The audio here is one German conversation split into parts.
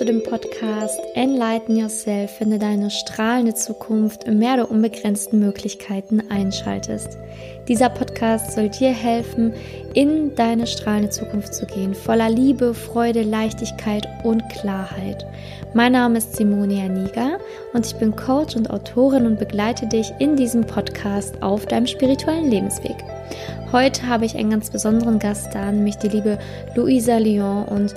zu dem Podcast Enlighten Yourself, du deine strahlende Zukunft im Meer der unbegrenzten Möglichkeiten einschaltest. Dieser Podcast soll dir helfen, in deine strahlende Zukunft zu gehen, voller Liebe, Freude, Leichtigkeit und Klarheit. Mein Name ist Simone Aniga und ich bin Coach und Autorin und begleite dich in diesem Podcast auf deinem spirituellen Lebensweg. Heute habe ich einen ganz besonderen Gast da, nämlich die liebe Luisa Lyon und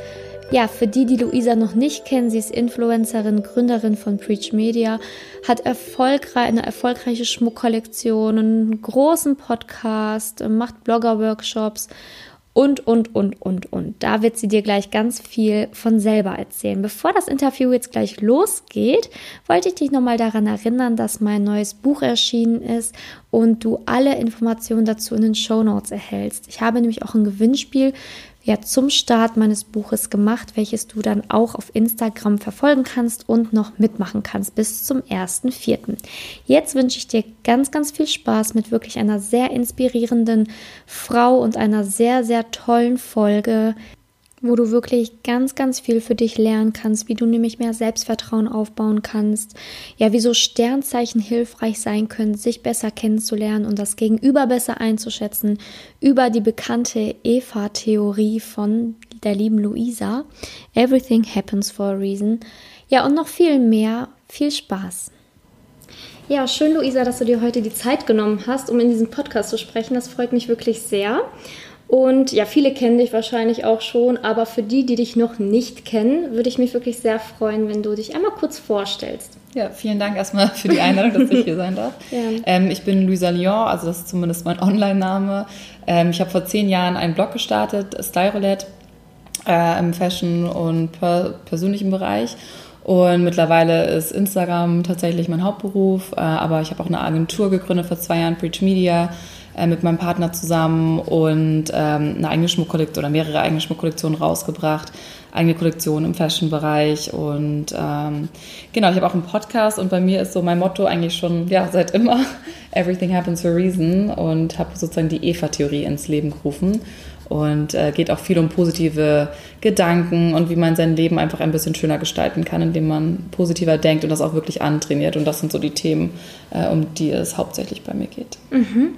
ja, für die, die Luisa noch nicht kennen, sie ist Influencerin, Gründerin von Preach Media, hat erfolgreich, eine erfolgreiche Schmuckkollektion, einen großen Podcast, macht Blogger-Workshops und, und, und, und, und. Da wird sie dir gleich ganz viel von selber erzählen. Bevor das Interview jetzt gleich losgeht, wollte ich dich nochmal daran erinnern, dass mein neues Buch erschienen ist und du alle Informationen dazu in den Show Notes erhältst. Ich habe nämlich auch ein Gewinnspiel ja zum Start meines Buches gemacht, welches du dann auch auf Instagram verfolgen kannst und noch mitmachen kannst bis zum 1.4. Jetzt wünsche ich dir ganz, ganz viel Spaß mit wirklich einer sehr inspirierenden Frau und einer sehr, sehr tollen Folge wo du wirklich ganz, ganz viel für dich lernen kannst, wie du nämlich mehr Selbstvertrauen aufbauen kannst, ja, wie so Sternzeichen hilfreich sein können, sich besser kennenzulernen und das Gegenüber besser einzuschätzen, über die bekannte Eva-Theorie von der lieben Luisa. Everything happens for a reason. Ja, und noch viel mehr. Viel Spaß. Ja, schön, Luisa, dass du dir heute die Zeit genommen hast, um in diesem Podcast zu sprechen. Das freut mich wirklich sehr. Und ja, viele kennen dich wahrscheinlich auch schon, aber für die, die dich noch nicht kennen, würde ich mich wirklich sehr freuen, wenn du dich einmal kurz vorstellst. Ja, vielen Dank erstmal für die Einladung, dass ich hier sein darf. Ja. Ähm, ich bin Luisa Lyon, also das ist zumindest mein Online-Name. Ähm, ich habe vor zehn Jahren einen Blog gestartet, Style Roulette, äh, im Fashion- und per persönlichen Bereich. Und mittlerweile ist Instagram tatsächlich mein Hauptberuf, äh, aber ich habe auch eine Agentur gegründet vor zwei Jahren, Preach Media äh, mit meinem Partner zusammen und ähm, eine eigene Schmuckkollektion oder mehrere eigene Schmuckkollektionen rausgebracht, eigene Kollektion im Fashion-Bereich und ähm, genau, ich habe auch einen Podcast und bei mir ist so mein Motto eigentlich schon ja seit immer Everything happens for a reason und habe sozusagen die Eva-Theorie ins Leben gerufen und äh, geht auch viel um positive Gedanken und wie man sein Leben einfach ein bisschen schöner gestalten kann, indem man positiver denkt und das auch wirklich antrainiert. Und das sind so die Themen, äh, um die es hauptsächlich bei mir geht. Mhm.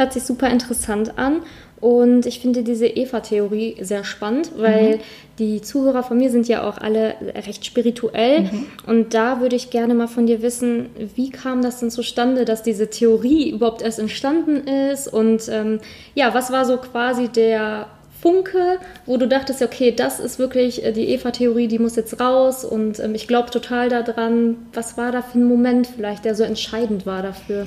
Hört sich super interessant an. Und ich finde diese Eva-Theorie sehr spannend, weil mhm. die Zuhörer von mir sind ja auch alle recht spirituell. Mhm. Und da würde ich gerne mal von dir wissen, wie kam das denn zustande, dass diese Theorie überhaupt erst entstanden ist? Und ähm, ja, was war so quasi der Funke, wo du dachtest, okay, das ist wirklich äh, die Eva-Theorie, die muss jetzt raus und ähm, ich glaube total daran. Was war da für ein Moment vielleicht, der so entscheidend war dafür?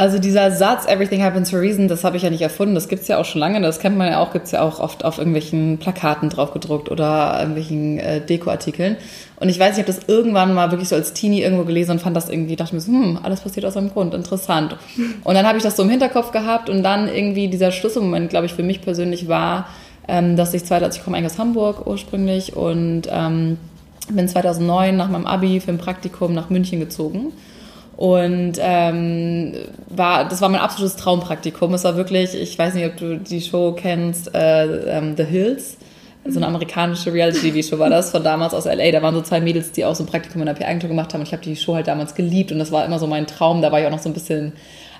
Also dieser Satz, everything happens for a reason, das habe ich ja nicht erfunden. Das gibt es ja auch schon lange. Das kennt man ja auch, gibt es ja auch oft auf irgendwelchen Plakaten drauf gedruckt oder irgendwelchen äh, Dekoartikeln. Und ich weiß, ich habe das irgendwann mal wirklich so als Teenie irgendwo gelesen und fand das irgendwie, dachte mir so, hm, alles passiert aus einem Grund, interessant. Und dann habe ich das so im Hinterkopf gehabt und dann irgendwie dieser Schlüsselmoment, glaube ich, für mich persönlich war, ähm, dass ich 2000, ich komme eigentlich aus Hamburg ursprünglich und ähm, bin 2009 nach meinem Abi für ein Praktikum nach München gezogen und ähm, war, das war mein absolutes Traumpraktikum. Es war wirklich, ich weiß nicht, ob du die Show kennst, äh, ähm, The Hills. So eine amerikanische Reality-TV-Show war das von damals aus LA. Da waren so zwei Mädels, die auch so ein Praktikum in der PR-Agentur gemacht haben. Und ich habe die Show halt damals geliebt und das war immer so mein Traum. Da war ich auch noch so ein bisschen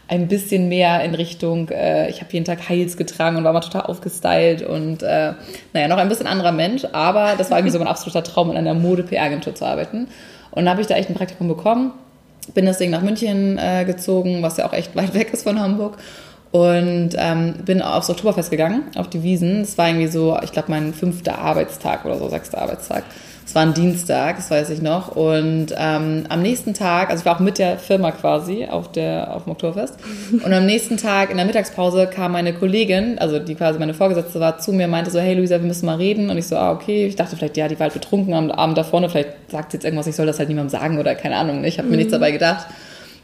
ein bisschen mehr in Richtung, äh, ich habe jeden Tag Heils getragen und war mal total aufgestylt und äh, naja, noch ein bisschen anderer Mensch, aber das war irgendwie so mein absoluter Traum, in einer Mode-PR-Agentur zu arbeiten. Und dann habe ich da echt ein Praktikum bekommen bin deswegen nach München äh, gezogen, was ja auch echt weit weg ist von Hamburg. Und ähm, bin aufs Oktoberfest gegangen, auf die Wiesen. Es war irgendwie so, ich glaube, mein fünfter Arbeitstag oder so, sechster Arbeitstag. Es war ein Dienstag, das weiß ich noch. Und ähm, am nächsten Tag, also ich war auch mit der Firma quasi auf, der, auf dem Oktoberfest. Und am nächsten Tag in der Mittagspause kam meine Kollegin, also die quasi meine Vorgesetzte war, zu mir und meinte so, hey Luisa, wir müssen mal reden. Und ich so, ah, okay. Ich dachte vielleicht, ja, die war halt betrunken am Abend da vorne. Vielleicht sagt sie jetzt irgendwas, ich soll das halt niemandem sagen oder keine Ahnung. Ich habe mir mhm. nichts dabei gedacht.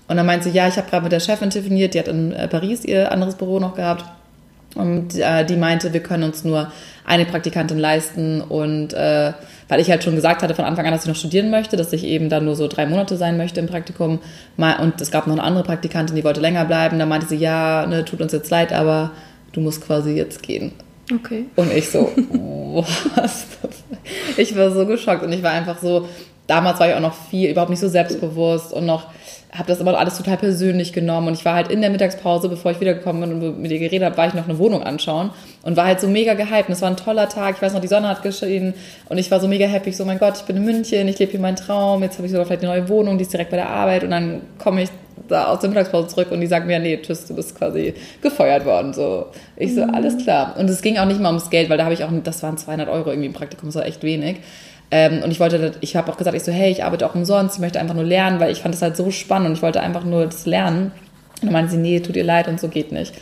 Und dann meinte sie, ja, ich habe gerade mit der Chefin telefoniert, die hat in äh, Paris ihr anderes Büro noch gehabt. Und äh, die meinte, wir können uns nur eine Praktikantin leisten. Und äh, weil ich halt schon gesagt hatte von Anfang an, dass ich noch studieren möchte, dass ich eben dann nur so drei Monate sein möchte im Praktikum. Und es gab noch eine andere Praktikantin, die wollte länger bleiben. Da meinte sie, ja, ne, tut uns jetzt leid, aber du musst quasi jetzt gehen. Okay. Und ich so, was? Ich war so geschockt und ich war einfach so, damals war ich auch noch viel, überhaupt nicht so selbstbewusst und noch habe das immer alles total persönlich genommen. Und ich war halt in der Mittagspause, bevor ich wiedergekommen bin und mit ihr geredet habe, war ich noch eine Wohnung anschauen und war halt so mega gehypt. Und es war ein toller Tag, ich weiß noch, die Sonne hat geschienen und ich war so mega happy, ich so, mein Gott, ich bin in München, ich lebe hier meinen Traum, jetzt habe ich sogar vielleicht eine neue Wohnung, die ist direkt bei der Arbeit. Und dann komme ich da aus der Mittagspause zurück und die sagen mir, nee, tschüss, du bist quasi gefeuert worden. So, ich so, alles klar. Und es ging auch nicht mal ums Geld, weil da habe ich auch, das waren 200 Euro irgendwie im Praktikum, das war echt wenig. Ähm, und ich wollte, ich habe auch gesagt, ich so, hey, ich arbeite auch umsonst, ich möchte einfach nur lernen, weil ich fand das halt so spannend und ich wollte einfach nur das lernen. Und dann meinte sie, nee, tut ihr leid und so geht nicht.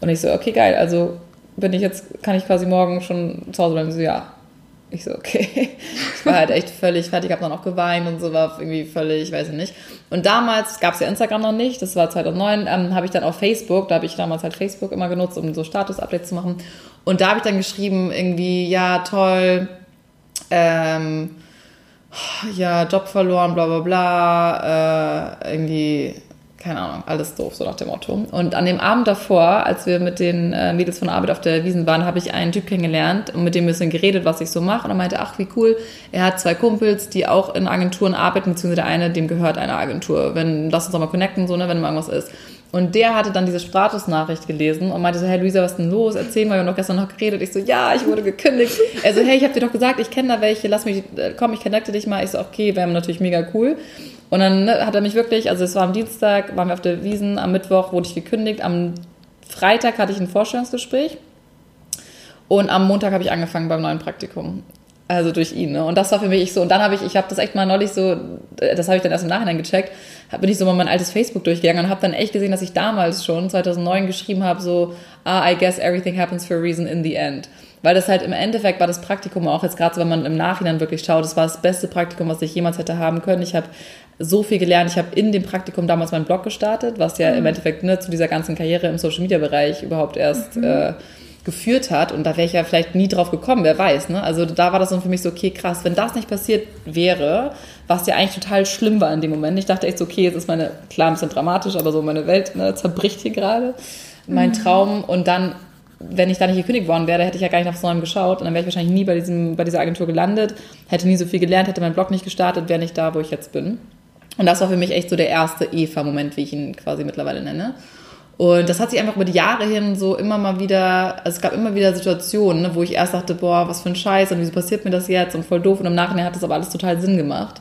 Und ich so, okay, geil, also bin ich jetzt, kann ich quasi morgen schon zu Hause bleiben? So, ja. Ich so, okay. Ich war halt echt völlig fertig, habe dann auch geweint und so, war irgendwie völlig, ich weiß nicht. Und damals gab es ja Instagram noch nicht, das war 2009, ähm, habe ich dann auf Facebook, da habe ich damals halt Facebook immer genutzt, um so Status-Updates zu machen. Und da habe ich dann geschrieben, irgendwie, ja, toll, ähm, ja, Job verloren, bla bla bla, äh, irgendwie, keine Ahnung, alles doof, so nach dem Motto. Und an dem Abend davor, als wir mit den äh, Mädels von Arbeit auf der Wiesen waren, habe ich einen Typ kennengelernt und mit dem ein bisschen geredet, was ich so mache. Und er meinte, ach, wie cool, er hat zwei Kumpels, die auch in Agenturen arbeiten, beziehungsweise der eine, dem gehört eine Agentur. Wenn, lass uns doch mal connecten, so, ne, wenn mal irgendwas ist. Und der hatte dann diese Statusnachricht gelesen und meinte so, hey Luisa, was ist denn los? Erzähl mal, wir haben doch gestern noch geredet. Ich so, ja, ich wurde gekündigt. Er so, hey, ich habe dir doch gesagt, ich kenne da welche, lass mich, äh, komm, ich connecte dich mal. Ich so, okay, wäre natürlich mega cool. Und dann ne, hat er mich wirklich, also es war am Dienstag, waren wir auf der Wiesen, am Mittwoch wurde ich gekündigt, am Freitag hatte ich ein Vorstellungsgespräch und am Montag habe ich angefangen beim neuen Praktikum. Also durch ihn, ne? Und das war für mich so. Und dann habe ich, ich habe das echt mal neulich so, das habe ich dann erst im Nachhinein gecheckt, bin ich so mal mein altes Facebook durchgegangen und habe dann echt gesehen, dass ich damals schon 2009 geschrieben habe, so, ah, I guess everything happens for a reason in the end. Weil das halt im Endeffekt war das Praktikum auch jetzt gerade so, wenn man im Nachhinein wirklich schaut, das war das beste Praktikum, was ich jemals hätte haben können. Ich habe so viel gelernt. Ich habe in dem Praktikum damals meinen Blog gestartet, was ja mhm. im Endeffekt ne, zu dieser ganzen Karriere im Social Media Bereich überhaupt erst mhm. äh, geführt hat. Und da wäre ich ja vielleicht nie drauf gekommen, wer weiß. Ne? Also da war das dann für mich so, okay, krass, wenn das nicht passiert wäre, was ja eigentlich total schlimm war in dem Moment. Ich dachte echt so, okay, jetzt ist meine, klar ein bisschen dramatisch, aber so meine Welt ne, zerbricht hier gerade. Mein mhm. Traum. Und dann, wenn ich da nicht gekündigt worden wäre, hätte ich ja gar nicht aufs Neuem geschaut. Und dann wäre ich wahrscheinlich nie bei, diesem, bei dieser Agentur gelandet, hätte nie so viel gelernt, hätte meinen Blog nicht gestartet, wäre nicht da, wo ich jetzt bin. Und das war für mich echt so der erste Eva-Moment, wie ich ihn quasi mittlerweile nenne. Und das hat sich einfach über die Jahre hin so immer mal wieder, also es gab immer wieder Situationen, ne, wo ich erst dachte, boah, was für ein Scheiß und wieso passiert mir das jetzt und voll doof und im Nachhinein hat das aber alles total Sinn gemacht.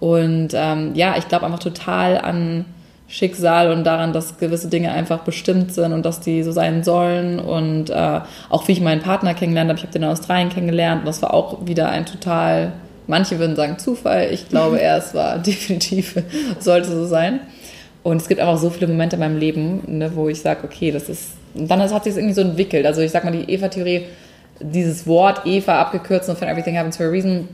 Und ähm, ja, ich glaube einfach total an Schicksal und daran, dass gewisse Dinge einfach bestimmt sind und dass die so sein sollen. Und äh, auch wie ich meinen Partner kennengelernt habe, ich habe den in Australien kennengelernt und das war auch wieder ein total, manche würden sagen Zufall, ich glaube eher, es war definitiv, sollte so sein. Und es gibt auch so viele Momente in meinem Leben, ne, wo ich sage, okay, das ist. Und dann hat sich das irgendwie so entwickelt. Also ich sag mal, die Eva-Theorie, dieses Wort Eva abgekürzt und von Everything Happens for a Reason,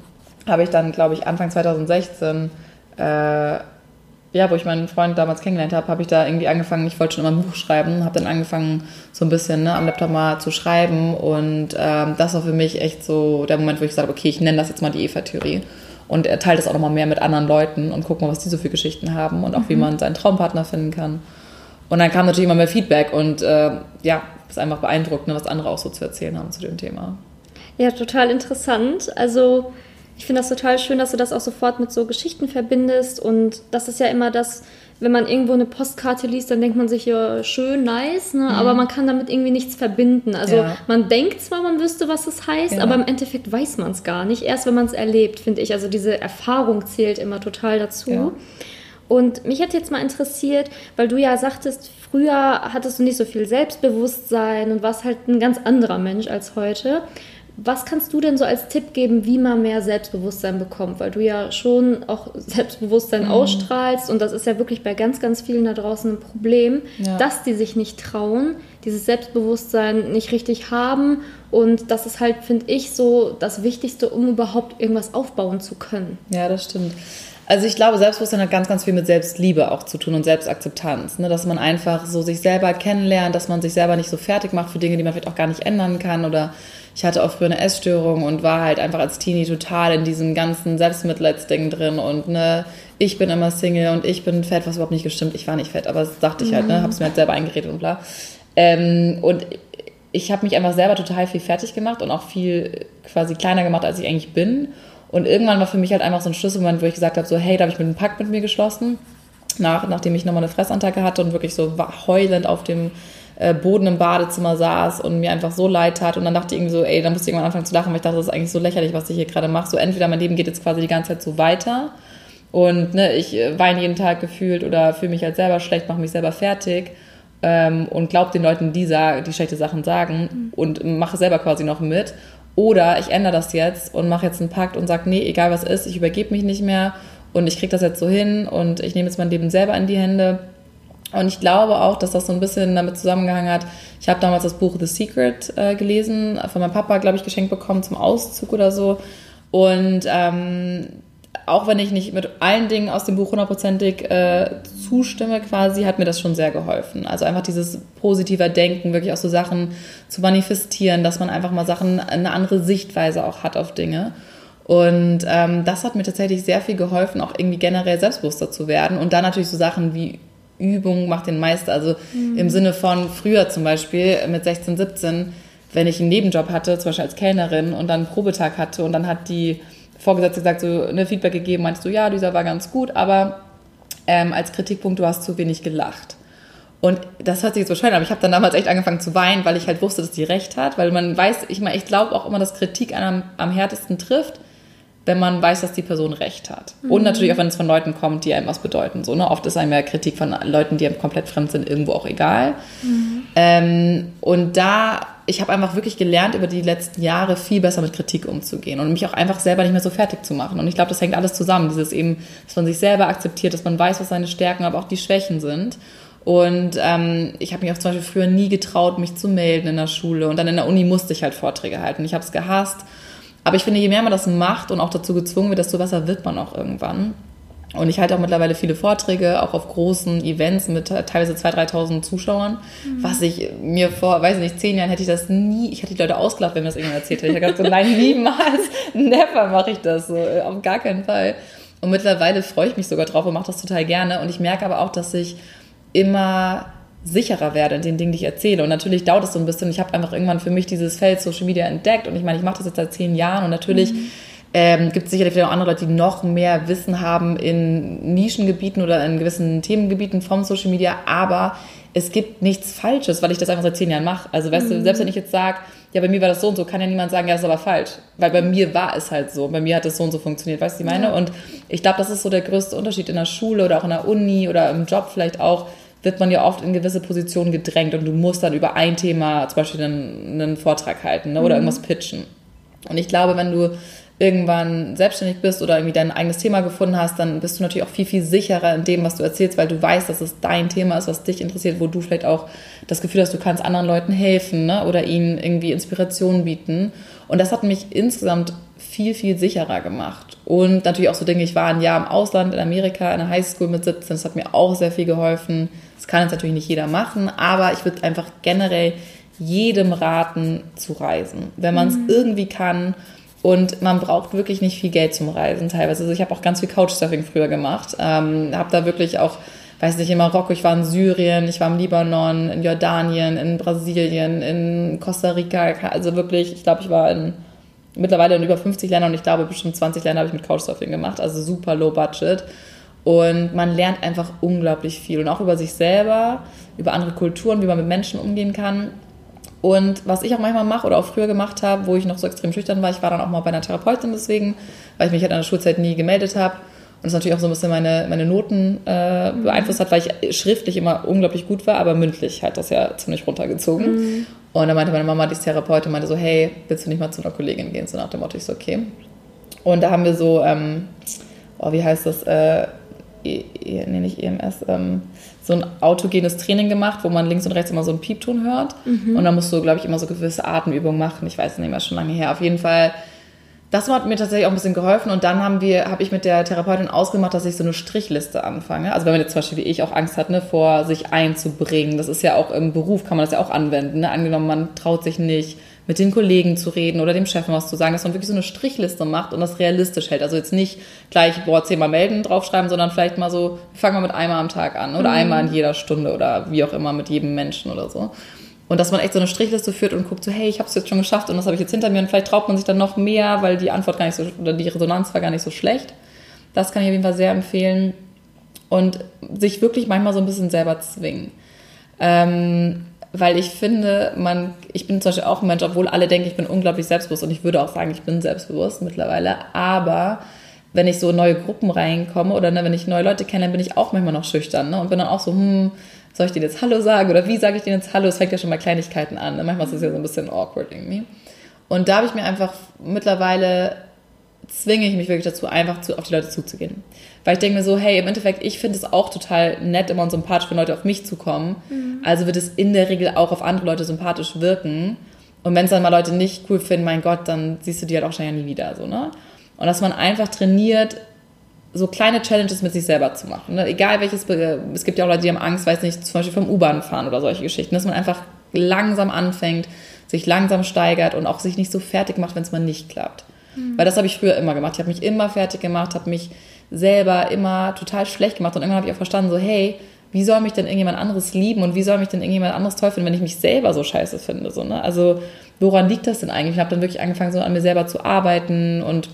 habe ich dann, glaube ich, Anfang 2016, äh, ja, wo ich meinen Freund damals kennengelernt habe, habe ich da irgendwie angefangen, ich wollte schon immer ein Buch schreiben, habe dann angefangen, so ein bisschen ne, am Laptop mal zu schreiben. Und ähm, das war für mich echt so der Moment, wo ich habe, okay, ich nenne das jetzt mal die Eva-Theorie und er teilt das auch nochmal mehr mit anderen Leuten und guckt mal, was die so für Geschichten haben und auch mhm. wie man seinen Traumpartner finden kann. Und dann kam natürlich immer mehr Feedback und äh, ja, ist einfach beeindruckend, ne, was andere auch so zu erzählen haben zu dem Thema. Ja, total interessant. Also ich finde das total schön, dass du das auch sofort mit so Geschichten verbindest und das ist ja immer das, wenn man irgendwo eine Postkarte liest, dann denkt man sich ja schön, nice, ne? Mhm. aber man kann damit irgendwie nichts verbinden. Also ja. man denkt zwar, man wüsste, was es heißt, ja. aber im Endeffekt weiß man es gar nicht. Erst wenn man es erlebt, finde ich. Also diese Erfahrung zählt immer total dazu. Ja. Und mich hätte jetzt mal interessiert, weil du ja sagtest, früher hattest du nicht so viel Selbstbewusstsein und warst halt ein ganz anderer Mensch als heute. Was kannst du denn so als Tipp geben, wie man mehr Selbstbewusstsein bekommt? Weil du ja schon auch Selbstbewusstsein mhm. ausstrahlst und das ist ja wirklich bei ganz, ganz vielen da draußen ein Problem, ja. dass die sich nicht trauen, dieses Selbstbewusstsein nicht richtig haben und das ist halt, finde ich, so das Wichtigste, um überhaupt irgendwas aufbauen zu können. Ja, das stimmt. Also ich glaube, Selbstbewusstsein hat ganz, ganz viel mit Selbstliebe auch zu tun und Selbstakzeptanz. Ne? Dass man einfach so sich selber kennenlernt, dass man sich selber nicht so fertig macht für Dinge, die man vielleicht auch gar nicht ändern kann oder ich hatte auch früher eine Essstörung und war halt einfach als Teenie total in diesem ganzen Selbstmitleidsding drin und ne, ich bin immer Single und ich bin fett, was überhaupt nicht gestimmt. Ich war nicht fett, aber das dachte ich halt, ne, mhm. hab's mir halt selber eingeredet und bla. Ähm, und ich habe mich einfach selber total viel fertig gemacht und auch viel quasi kleiner gemacht, als ich eigentlich bin. Und irgendwann war für mich halt einfach so ein Schlüsselmoment, wo ich gesagt habe, so hey, da habe ich mit einen Pakt mit mir geschlossen, nach, nachdem ich nochmal eine Fressattacke hatte und wirklich so heulend auf dem äh, Boden im Badezimmer saß und mir einfach so leid tat. Und dann dachte ich irgendwie so, ey, dann musste ich irgendwann anfangen zu lachen, weil ich dachte, das ist eigentlich so lächerlich, was ich hier gerade mache. So entweder mein Leben geht jetzt quasi die ganze Zeit so weiter und ne, ich äh, weine jeden Tag gefühlt oder fühle mich halt selber schlecht, mache mich selber fertig ähm, und glaube den Leuten, die, die schlechte Sachen sagen mhm. und mache selber quasi noch mit. Oder ich ändere das jetzt und mache jetzt einen Pakt und sage, nee, egal was ist, ich übergebe mich nicht mehr und ich kriege das jetzt so hin und ich nehme jetzt mein Leben selber in die Hände und ich glaube auch, dass das so ein bisschen damit zusammengehangen hat. Ich habe damals das Buch The Secret äh, gelesen, von meinem Papa, glaube ich, geschenkt bekommen zum Auszug oder so. Und ähm, auch wenn ich nicht mit allen Dingen aus dem Buch hundertprozentig äh, zustimme, quasi, hat mir das schon sehr geholfen. Also einfach dieses positiver Denken, wirklich auch so Sachen zu manifestieren, dass man einfach mal Sachen, eine andere Sichtweise auch hat auf Dinge. Und ähm, das hat mir tatsächlich sehr viel geholfen, auch irgendwie generell selbstbewusster zu werden. Und dann natürlich so Sachen wie Übung macht den Meister. Also mhm. im Sinne von früher zum Beispiel mit 16, 17, wenn ich einen Nebenjob hatte, zum Beispiel als Kellnerin und dann einen Probetag hatte und dann hat die Vorgesetzte gesagt, so eine Feedback gegeben, meinst du, ja, dieser war ganz gut, aber ähm, als Kritikpunkt, du hast zu wenig gelacht. Und das hört sich jetzt wahrscheinlich an, aber ich habe dann damals echt angefangen zu weinen, weil ich halt wusste, dass die recht hat, weil man weiß, ich meine, ich glaube auch immer, dass Kritik einem am härtesten trifft, wenn man weiß, dass die Person recht hat. Mhm. Und natürlich auch, wenn es von Leuten kommt, die einem was bedeuten. So, ne? Oft ist einem ja Kritik von Leuten, die einem komplett fremd sind, irgendwo auch egal. Mhm. Ähm, und da, ich habe einfach wirklich gelernt, über die letzten Jahre viel besser mit Kritik umzugehen und mich auch einfach selber nicht mehr so fertig zu machen. Und ich glaube, das hängt alles zusammen. Dieses eben, dass man sich selber akzeptiert, dass man weiß, was seine Stärken, aber auch die Schwächen sind. Und ähm, ich habe mich auch zum Beispiel früher nie getraut, mich zu melden in der Schule. Und dann in der Uni musste ich halt Vorträge halten. Ich habe es gehasst. Aber ich finde, je mehr man das macht und auch dazu gezwungen wird, desto besser wird man auch irgendwann. Und ich halte auch mittlerweile viele Vorträge, auch auf großen Events mit teilweise 2.000, 3.000 Zuschauern, mhm. was ich mir vor, weiß nicht, zehn Jahren hätte ich das nie, ich hätte die Leute ausgelacht, wenn mir das irgendwann erzählt hätte. Ich habe gesagt, so, nein, niemals, never mache ich das so, auf gar keinen Fall. Und mittlerweile freue ich mich sogar drauf und mache das total gerne. Und ich merke aber auch, dass ich immer sicherer werde in den Dingen, die ich erzähle. Und natürlich dauert es so ein bisschen. Ich habe einfach irgendwann für mich dieses Feld Social Media entdeckt. Und ich meine, ich mache das jetzt seit zehn Jahren und natürlich mhm. ähm, gibt es sicherlich auch andere Leute, die noch mehr Wissen haben in Nischengebieten oder in gewissen Themengebieten vom Social Media. Aber es gibt nichts Falsches, weil ich das einfach seit zehn Jahren mache. Also weißt mhm. du, selbst wenn ich jetzt sage, ja, bei mir war das so und so, kann ja niemand sagen, ja, das ist aber falsch. Weil bei mir war es halt so. Bei mir hat es so und so funktioniert. Weißt du, ich meine? Ja. Und ich glaube, das ist so der größte Unterschied in der Schule oder auch in der Uni oder im Job vielleicht auch wird man ja oft in gewisse Positionen gedrängt und du musst dann über ein Thema zum Beispiel einen, einen Vortrag halten ne, oder mhm. irgendwas pitchen. Und ich glaube, wenn du irgendwann selbstständig bist oder irgendwie dein eigenes Thema gefunden hast, dann bist du natürlich auch viel, viel sicherer in dem, was du erzählst, weil du weißt, dass es dein Thema ist, was dich interessiert, wo du vielleicht auch das Gefühl hast, du kannst anderen Leuten helfen ne? oder ihnen irgendwie Inspiration bieten. Und das hat mich insgesamt viel, viel sicherer gemacht. Und natürlich auch so Dinge, ich war ein Jahr im Ausland, in Amerika, in der Highschool mit 17, das hat mir auch sehr viel geholfen. Kann jetzt natürlich nicht jeder machen, aber ich würde einfach generell jedem raten zu reisen, wenn man es mhm. irgendwie kann. Und man braucht wirklich nicht viel Geld zum Reisen teilweise. Also ich habe auch ganz viel Couchsurfing früher gemacht. Ähm, habe da wirklich auch, weiß nicht, in Marokko, ich war in Syrien, ich war im Libanon, in Jordanien, in Brasilien, in Costa Rica. Also wirklich, ich glaube, ich war in mittlerweile in über 50 Ländern und ich glaube, bestimmt 20 Länder habe ich mit Couchsurfing gemacht. Also super low budget. Und man lernt einfach unglaublich viel und auch über sich selber, über andere Kulturen, wie man mit Menschen umgehen kann. Und was ich auch manchmal mache oder auch früher gemacht habe, wo ich noch so extrem schüchtern war, ich war dann auch mal bei einer Therapeutin deswegen, weil ich mich halt in der Schulzeit nie gemeldet habe. Und das natürlich auch so ein bisschen meine, meine Noten äh, mhm. beeinflusst hat, weil ich schriftlich immer unglaublich gut war, aber mündlich hat das ja ziemlich runtergezogen. Mhm. Und dann meinte meine Mama, die ist Therapeutin, meinte so, hey, willst du nicht mal zu einer Kollegin gehen? So nach dem Motto, ich so, okay. Und da haben wir so, ähm, oh, wie heißt das, äh, e, e, nee, nicht EMS, ähm, so ein autogenes Training gemacht, wo man links und rechts immer so einen Piepton hört. Mhm. Und dann musst du, glaube ich, immer so gewisse Atemübungen machen. Ich weiß nicht mehr, schon lange her. Auf jeden Fall, das hat mir tatsächlich auch ein bisschen geholfen. Und dann haben wir, habe ich mit der Therapeutin ausgemacht, dass ich so eine Strichliste anfange. Also wenn man jetzt zum Beispiel wie ich auch Angst hat, ne, vor sich einzubringen. Das ist ja auch im Beruf, kann man das ja auch anwenden. Ne? Angenommen, man traut sich nicht mit den Kollegen zu reden oder dem Chef was zu sagen, dass man wirklich so eine Strichliste macht und das realistisch hält. Also jetzt nicht gleich, boah, zehnmal melden draufschreiben, sondern vielleicht mal so, fangen wir mit einmal am Tag an oder mhm. einmal in jeder Stunde oder wie auch immer mit jedem Menschen oder so. Und dass man echt so eine Strichliste führt und guckt so, hey, ich habe es jetzt schon geschafft und das habe ich jetzt hinter mir und vielleicht traut man sich dann noch mehr, weil die Antwort gar nicht so, oder die Resonanz war gar nicht so schlecht. Das kann ich auf jeden Fall sehr empfehlen. Und sich wirklich manchmal so ein bisschen selber zwingen. Ähm, weil ich finde, man, ich bin zum Beispiel auch ein Mensch, obwohl alle denken, ich bin unglaublich selbstbewusst und ich würde auch sagen, ich bin selbstbewusst mittlerweile, aber wenn ich so in neue Gruppen reinkomme oder ne, wenn ich neue Leute kenne, dann bin ich auch manchmal noch schüchtern ne, und bin dann auch so, hm, soll ich denen jetzt Hallo sagen oder wie sage ich denen jetzt Hallo? Es fängt ja schon bei Kleinigkeiten an. Ne? Manchmal ist es ja so ein bisschen awkward irgendwie. Und da habe ich mir einfach mittlerweile zwinge ich mich wirklich dazu, einfach zu, auf die Leute zuzugehen. Weil ich denke mir so, hey, im Endeffekt, ich finde es auch total nett immer und sympathisch, wenn Leute auf mich zukommen. Mhm. Also wird es in der Regel auch auf andere Leute sympathisch wirken. Und wenn es dann mal Leute nicht cool finden, mein Gott, dann siehst du die halt auch schon ja nie wieder. So, ne? Und dass man einfach trainiert, so kleine Challenges mit sich selber zu machen. Ne? Egal welches, es gibt ja auch Leute, die haben Angst, weiß nicht, zum Beispiel vom U-Bahn fahren oder solche Geschichten, dass man einfach langsam anfängt, sich langsam steigert und auch sich nicht so fertig macht, wenn es mal nicht klappt. Mhm. Weil das habe ich früher immer gemacht. Ich habe mich immer fertig gemacht, habe mich selber immer total schlecht gemacht und irgendwann habe ich auch verstanden, so hey, wie soll mich denn irgendjemand anderes lieben und wie soll mich denn irgendjemand anderes toll finden, wenn ich mich selber so scheiße finde? So, ne? Also woran liegt das denn eigentlich? Ich habe dann wirklich angefangen, so an mir selber zu arbeiten und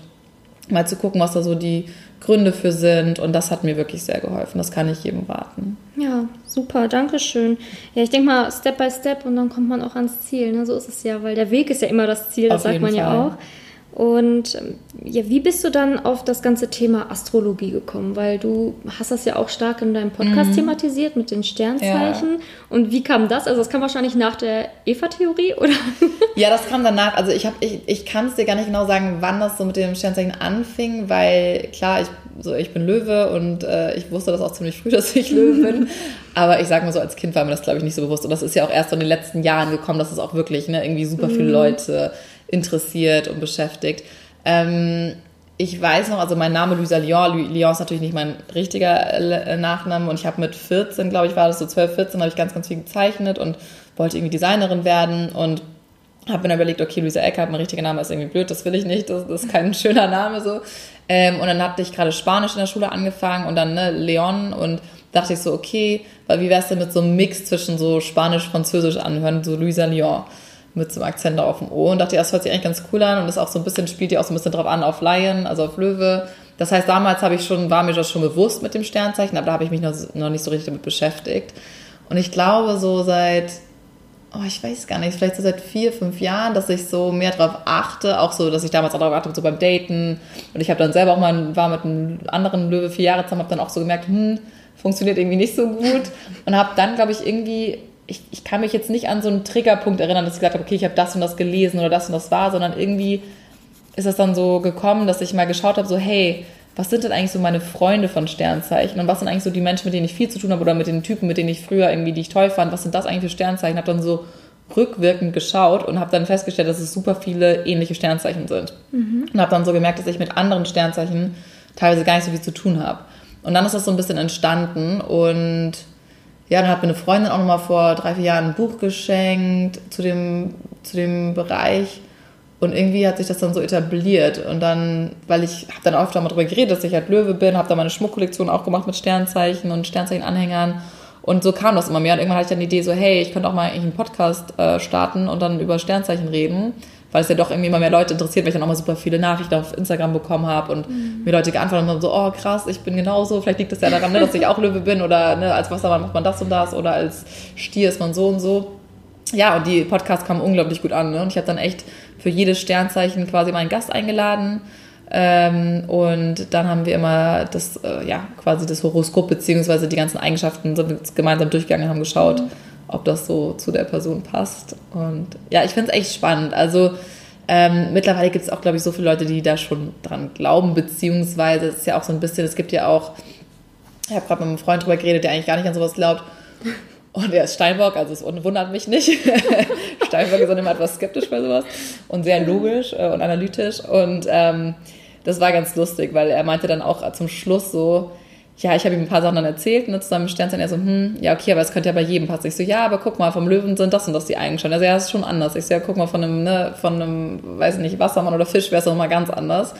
mal zu gucken, was da so die Gründe für sind. Und das hat mir wirklich sehr geholfen. Das kann ich jedem raten. Ja, super, danke schön. Ja, ich denke mal, Step by Step und dann kommt man auch ans Ziel. Ne? So ist es ja, weil der Weg ist ja immer das Ziel, das Auf sagt man Fall. ja auch. Und ähm, ja, wie bist du dann auf das ganze Thema Astrologie gekommen? Weil du hast das ja auch stark in deinem Podcast mhm. thematisiert mit den Sternzeichen. Ja. Und wie kam das? Also das kam wahrscheinlich nach der Eva-Theorie, oder? Ja, das kam danach. Also ich, ich, ich kann es dir gar nicht genau sagen, wann das so mit dem Sternzeichen anfing, weil klar, ich, so, ich bin Löwe und äh, ich wusste das auch ziemlich früh, dass ich Löwe bin. Aber ich sage mal so, als Kind war mir das, glaube ich, nicht so bewusst. Und das ist ja auch erst so in den letzten Jahren gekommen, dass es auch wirklich ne, irgendwie super viele mhm. Leute interessiert und beschäftigt. Ähm, ich weiß noch, also mein Name Luisa Lyon, Lyon ist natürlich nicht mein richtiger äh, Nachname und ich habe mit 14, glaube ich, war das so 12, 14, habe ich ganz, ganz viel gezeichnet und wollte irgendwie Designerin werden und habe mir dann überlegt, okay, Luisa Eckert, mein richtiger Name ist irgendwie blöd, das will ich nicht, das, das ist kein schöner Name so. Ähm, und dann hatte ich gerade Spanisch in der Schule angefangen und dann ne, Leon und dachte ich so, okay, weil wie wär's denn mit so einem Mix zwischen so Spanisch-Französisch anhören, so Luisa Lyon mit so einem Akzent auf dem O und dachte, ja, das hört sich eigentlich ganz cool an und ist auch so ein bisschen, spielt ja auch so ein bisschen drauf an auf Lion, also auf Löwe. Das heißt, damals habe ich schon, war mir das schon bewusst mit dem Sternzeichen, aber da habe ich mich noch, noch nicht so richtig damit beschäftigt. Und ich glaube, so seit, oh, ich weiß gar nicht, vielleicht so seit vier, fünf Jahren, dass ich so mehr darauf achte, auch so, dass ich damals auch darauf achte, so beim Daten. Und ich habe dann selber auch mal, war mit einem anderen Löwe vier Jahre zusammen, habe dann auch so gemerkt, hm, funktioniert irgendwie nicht so gut. Und habe dann, glaube ich, irgendwie ich, ich kann mich jetzt nicht an so einen Triggerpunkt erinnern, dass ich gesagt habe, okay, ich habe das und das gelesen oder das und das war, sondern irgendwie ist es dann so gekommen, dass ich mal geschaut habe, so hey, was sind denn eigentlich so meine Freunde von Sternzeichen und was sind eigentlich so die Menschen, mit denen ich viel zu tun habe oder mit den Typen, mit denen ich früher irgendwie, die ich toll fand, was sind das eigentlich für Sternzeichen? Habe dann so rückwirkend geschaut und habe dann festgestellt, dass es super viele ähnliche Sternzeichen sind. Mhm. Und habe dann so gemerkt, dass ich mit anderen Sternzeichen teilweise gar nicht so viel zu tun habe. Und dann ist das so ein bisschen entstanden und ja, dann hat mir eine Freundin auch nochmal vor drei, vier Jahren ein Buch geschenkt zu dem, zu dem Bereich. Und irgendwie hat sich das dann so etabliert. Und dann, weil ich habe dann oft mal darüber geredet, dass ich halt Löwe bin, habe dann meine Schmuckkollektion auch gemacht mit Sternzeichen und Sternzeichenanhängern. Und so kam das immer mehr. Und irgendwann hatte ich dann die Idee so, hey, ich könnte auch mal einen Podcast äh, starten und dann über Sternzeichen reden weil es ja doch irgendwie immer mehr Leute interessiert, weil ich dann auch mal super viele Nachrichten auf Instagram bekommen habe und mhm. mir Leute geantwortet haben, so, oh krass, ich bin genauso, vielleicht liegt das ja daran, ne, dass ich auch Löwe bin oder ne, als Wassermann macht man das und das oder als Stier ist man so und so. Ja, und die Podcasts kamen unglaublich gut an ne? und ich habe dann echt für jedes Sternzeichen quasi meinen Gast eingeladen. Ähm, und dann haben wir immer das, äh, ja, quasi das Horoskop beziehungsweise die ganzen Eigenschaften sind gemeinsam durchgegangen, haben geschaut, mhm ob das so zu der Person passt. Und ja, ich finde es echt spannend. Also ähm, mittlerweile gibt es auch, glaube ich, so viele Leute, die da schon dran glauben, beziehungsweise es ist ja auch so ein bisschen, es gibt ja auch, ich habe gerade mit einem Freund drüber geredet, der eigentlich gar nicht an sowas glaubt. Und er ist Steinbock, also es wundert mich nicht. Steinbock ist immer etwas skeptisch bei sowas und sehr logisch äh, und analytisch. Und ähm, das war ganz lustig, weil er meinte dann auch zum Schluss so, ja, ich habe ihm ein paar Sachen dann erzählt, ne, zusammen mit Sternzeichen, er so, hm, ja, okay, aber es könnte ja bei jedem passen. Ich so, ja, aber guck mal, vom Löwen sind das und das die Eigenschaften. Also ja, das ist schon anders. Ich so, ja, guck mal, von einem, ne, von einem, weiß nicht, Wassermann oder Fisch wäre es nochmal ganz anders.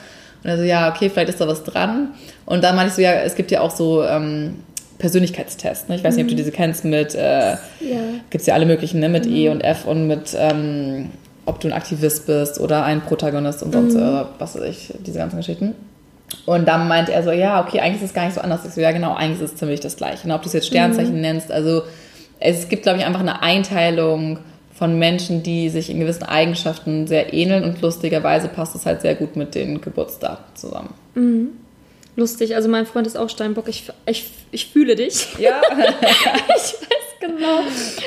Und er so, ja, okay, vielleicht ist da was dran. Und dann meinte ich so, ja, es gibt ja auch so, ähm, Persönlichkeitstest. Ne? Ich weiß nicht, ob du diese kennst mit, äh, ja. gibt es ja alle möglichen, ne? mit mhm. E und F und mit, ähm, ob du ein Aktivist bist oder ein Protagonist und sonst, mhm. äh, was weiß ich, diese ganzen Geschichten. Und dann meint er so, ja, okay, eigentlich ist es gar nicht so anders. Ich so, ja, genau, eigentlich ist es ziemlich das Gleiche. Und ob du es jetzt Sternzeichen mhm. nennst, also es gibt, glaube ich, einfach eine Einteilung von Menschen, die sich in gewissen Eigenschaften sehr ähneln und lustigerweise passt es halt sehr gut mit den Geburtsdaten zusammen. Mhm. Lustig, also mein Freund ist auch Steinbock, ich, ich, ich fühle dich. Ja. ich genau.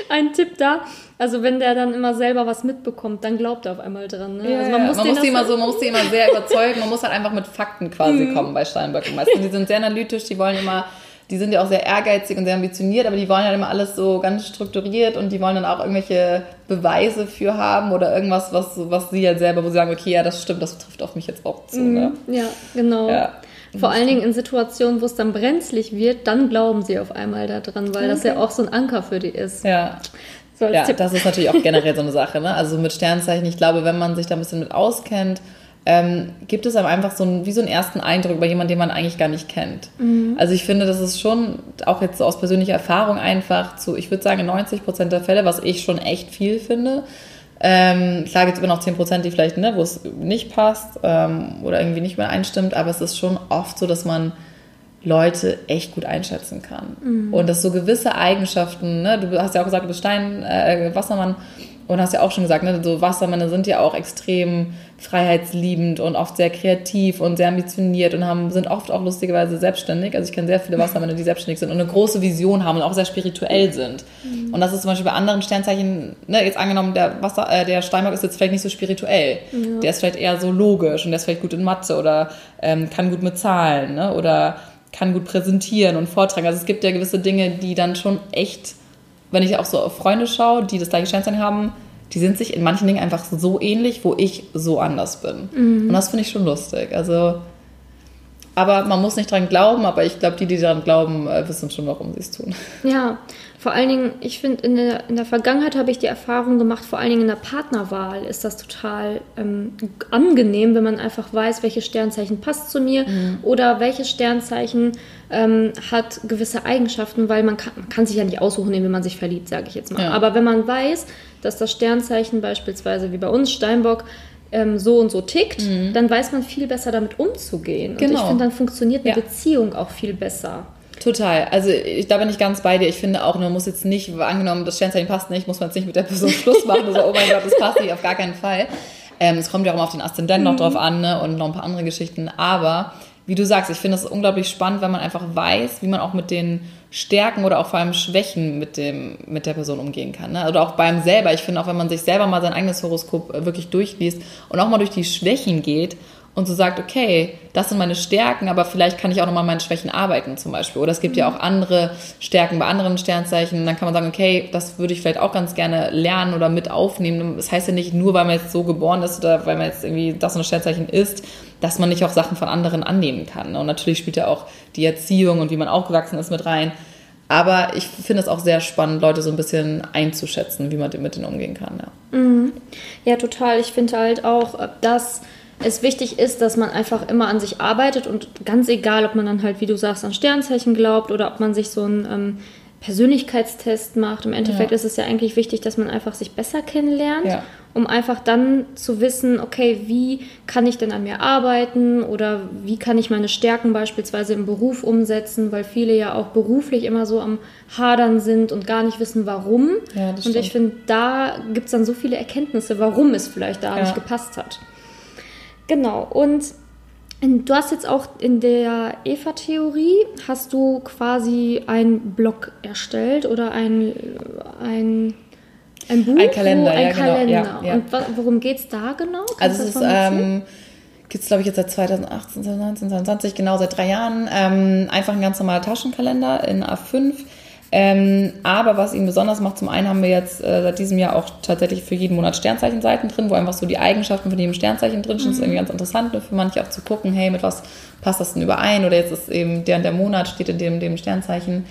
Ein Tipp da. Also wenn der dann immer selber was mitbekommt, dann glaubt er auf einmal dran. Ne? Ja, also man muss, man, muss die immer so, man muss die immer sehr überzeugen, man muss halt einfach mit Fakten quasi mhm. kommen bei. Meistens. Die sind sehr analytisch, die wollen immer die sind ja auch sehr ehrgeizig und sehr ambitioniert, aber die wollen ja immer alles so ganz strukturiert und die wollen dann auch irgendwelche Beweise für haben oder irgendwas, was, was sie halt selber, wo sie sagen, okay, ja, das stimmt, das trifft auf mich jetzt auch zu. Ne? Mhm. Ja, genau. Ja. Vor allen Dingen in Situationen, wo es dann brenzlig wird, dann glauben sie auf einmal daran, weil okay. das ja auch so ein Anker für die ist. Ja. So ja, Tipp. das ist natürlich auch generell so eine Sache. Ne? Also mit Sternzeichen, ich glaube, wenn man sich da ein bisschen mit auskennt, ähm, gibt es aber einfach so ein, wie so einen ersten Eindruck über jemanden, den man eigentlich gar nicht kennt. Mhm. Also ich finde, das ist schon auch jetzt aus persönlicher Erfahrung einfach zu, ich würde sagen, 90 Prozent der Fälle, was ich schon echt viel finde. Ähm, klar gibt es immer noch 10 Prozent, die vielleicht, ne, wo es nicht passt ähm, oder irgendwie nicht mehr einstimmt, aber es ist schon oft so, dass man Leute echt gut einschätzen kann. Mhm. Und dass so gewisse Eigenschaften, ne, du hast ja auch gesagt, du bist Stein, äh, Wassermann, und hast ja auch schon gesagt, ne, so Wassermänner sind ja auch extrem freiheitsliebend und oft sehr kreativ und sehr ambitioniert und haben, sind oft auch lustigerweise selbstständig. Also ich kenne sehr viele Wassermänner, die selbstständig sind und eine große Vision haben und auch sehr spirituell sind. Mhm. Und das ist zum Beispiel bei anderen Sternzeichen, ne, jetzt angenommen, der Wasser, äh, der Steinbock ist jetzt vielleicht nicht so spirituell. Ja. Der ist vielleicht eher so logisch und der ist vielleicht gut in Mathe oder ähm, kann gut mit Zahlen, ne, oder kann gut präsentieren und vortragen. Also es gibt ja gewisse Dinge, die dann schon echt wenn ich auch so auf Freunde schaue, die das gleiche Sternzeichen haben, die sind sich in manchen Dingen einfach so ähnlich, wo ich so anders bin. Mhm. Und das finde ich schon lustig. Also, aber man muss nicht dran glauben, aber ich glaube, die, die daran glauben, äh, wissen schon, warum sie es tun. Ja, vor allen Dingen, ich finde, in der, in der Vergangenheit habe ich die Erfahrung gemacht, vor allen Dingen in der Partnerwahl ist das total ähm, angenehm, wenn man einfach weiß, welches Sternzeichen passt zu mir mhm. oder welches Sternzeichen ähm, hat gewisse Eigenschaften, weil man kann, man kann sich ja nicht aussuchen, in wen man sich verliebt, sage ich jetzt mal. Ja. Aber wenn man weiß, dass das Sternzeichen beispielsweise wie bei uns Steinbock ähm, so und so tickt, mhm. dann weiß man viel besser damit umzugehen. Genau. Und ich genau. finde, dann funktioniert eine ja. Beziehung auch viel besser. Total. Also ich, da bin ich ganz bei dir. Ich finde auch, man muss jetzt nicht, angenommen, das Sternzeichen passt nicht, muss man jetzt nicht mit der Person Schluss machen. so, oh mein Gott, das passt nicht, auf gar keinen Fall. Ähm, es kommt ja auch immer auf den Aszendent mhm. noch drauf an ne? und noch ein paar andere Geschichten. Aber wie du sagst, ich finde es unglaublich spannend, wenn man einfach weiß, wie man auch mit den Stärken oder auch vor allem Schwächen mit, dem, mit der Person umgehen kann. Ne? Oder auch beim selber. Ich finde auch, wenn man sich selber mal sein eigenes Horoskop äh, wirklich durchliest und auch mal durch die Schwächen geht und so sagt, okay, das sind meine Stärken, aber vielleicht kann ich auch nochmal meine Schwächen arbeiten zum Beispiel. Oder es gibt mhm. ja auch andere Stärken bei anderen Sternzeichen. Dann kann man sagen, okay, das würde ich vielleicht auch ganz gerne lernen oder mit aufnehmen. Das heißt ja nicht nur, weil man jetzt so geboren ist oder weil man jetzt irgendwie das und das Sternzeichen ist, dass man nicht auch Sachen von anderen annehmen kann. Und natürlich spielt ja auch die Erziehung und wie man aufgewachsen ist mit rein. Aber ich finde es auch sehr spannend, Leute so ein bisschen einzuschätzen, wie man mit denen umgehen kann. Ja, mhm. ja total. Ich finde halt auch, dass es wichtig ist, dass man einfach immer an sich arbeitet und ganz egal, ob man dann halt, wie du sagst, an Sternzeichen glaubt oder ob man sich so einen ähm, Persönlichkeitstest macht. Im Endeffekt ja. ist es ja eigentlich wichtig, dass man einfach sich besser kennenlernt, ja. um einfach dann zu wissen, okay, wie kann ich denn an mir arbeiten oder wie kann ich meine Stärken beispielsweise im Beruf umsetzen, weil viele ja auch beruflich immer so am Hadern sind und gar nicht wissen, warum. Ja, und ich finde, da gibt es dann so viele Erkenntnisse, warum es vielleicht da nicht gepasst hat. Genau, und du hast jetzt auch in der Eva-Theorie, hast du quasi einen Blog erstellt oder ein, ein, ein Buch? Ein Kalender, ein ja, genau, Kalender. Genau, ja, ja. Und worum geht es da genau? Kannst also es ist, ähm, gibt es glaube ich jetzt seit 2018, 2019, 2020, genau seit drei Jahren. Ähm, einfach ein ganz normaler Taschenkalender in A5 ähm, aber was ihn besonders macht, zum einen haben wir jetzt äh, seit diesem Jahr auch tatsächlich für jeden Monat Sternzeichenseiten drin, wo einfach so die Eigenschaften von jedem Sternzeichen drin sind. Mhm. Das ist irgendwie ganz interessant für manche auch zu gucken, hey, mit was passt das denn überein? Oder jetzt ist eben der, der Monat steht in dem, dem Sternzeichen.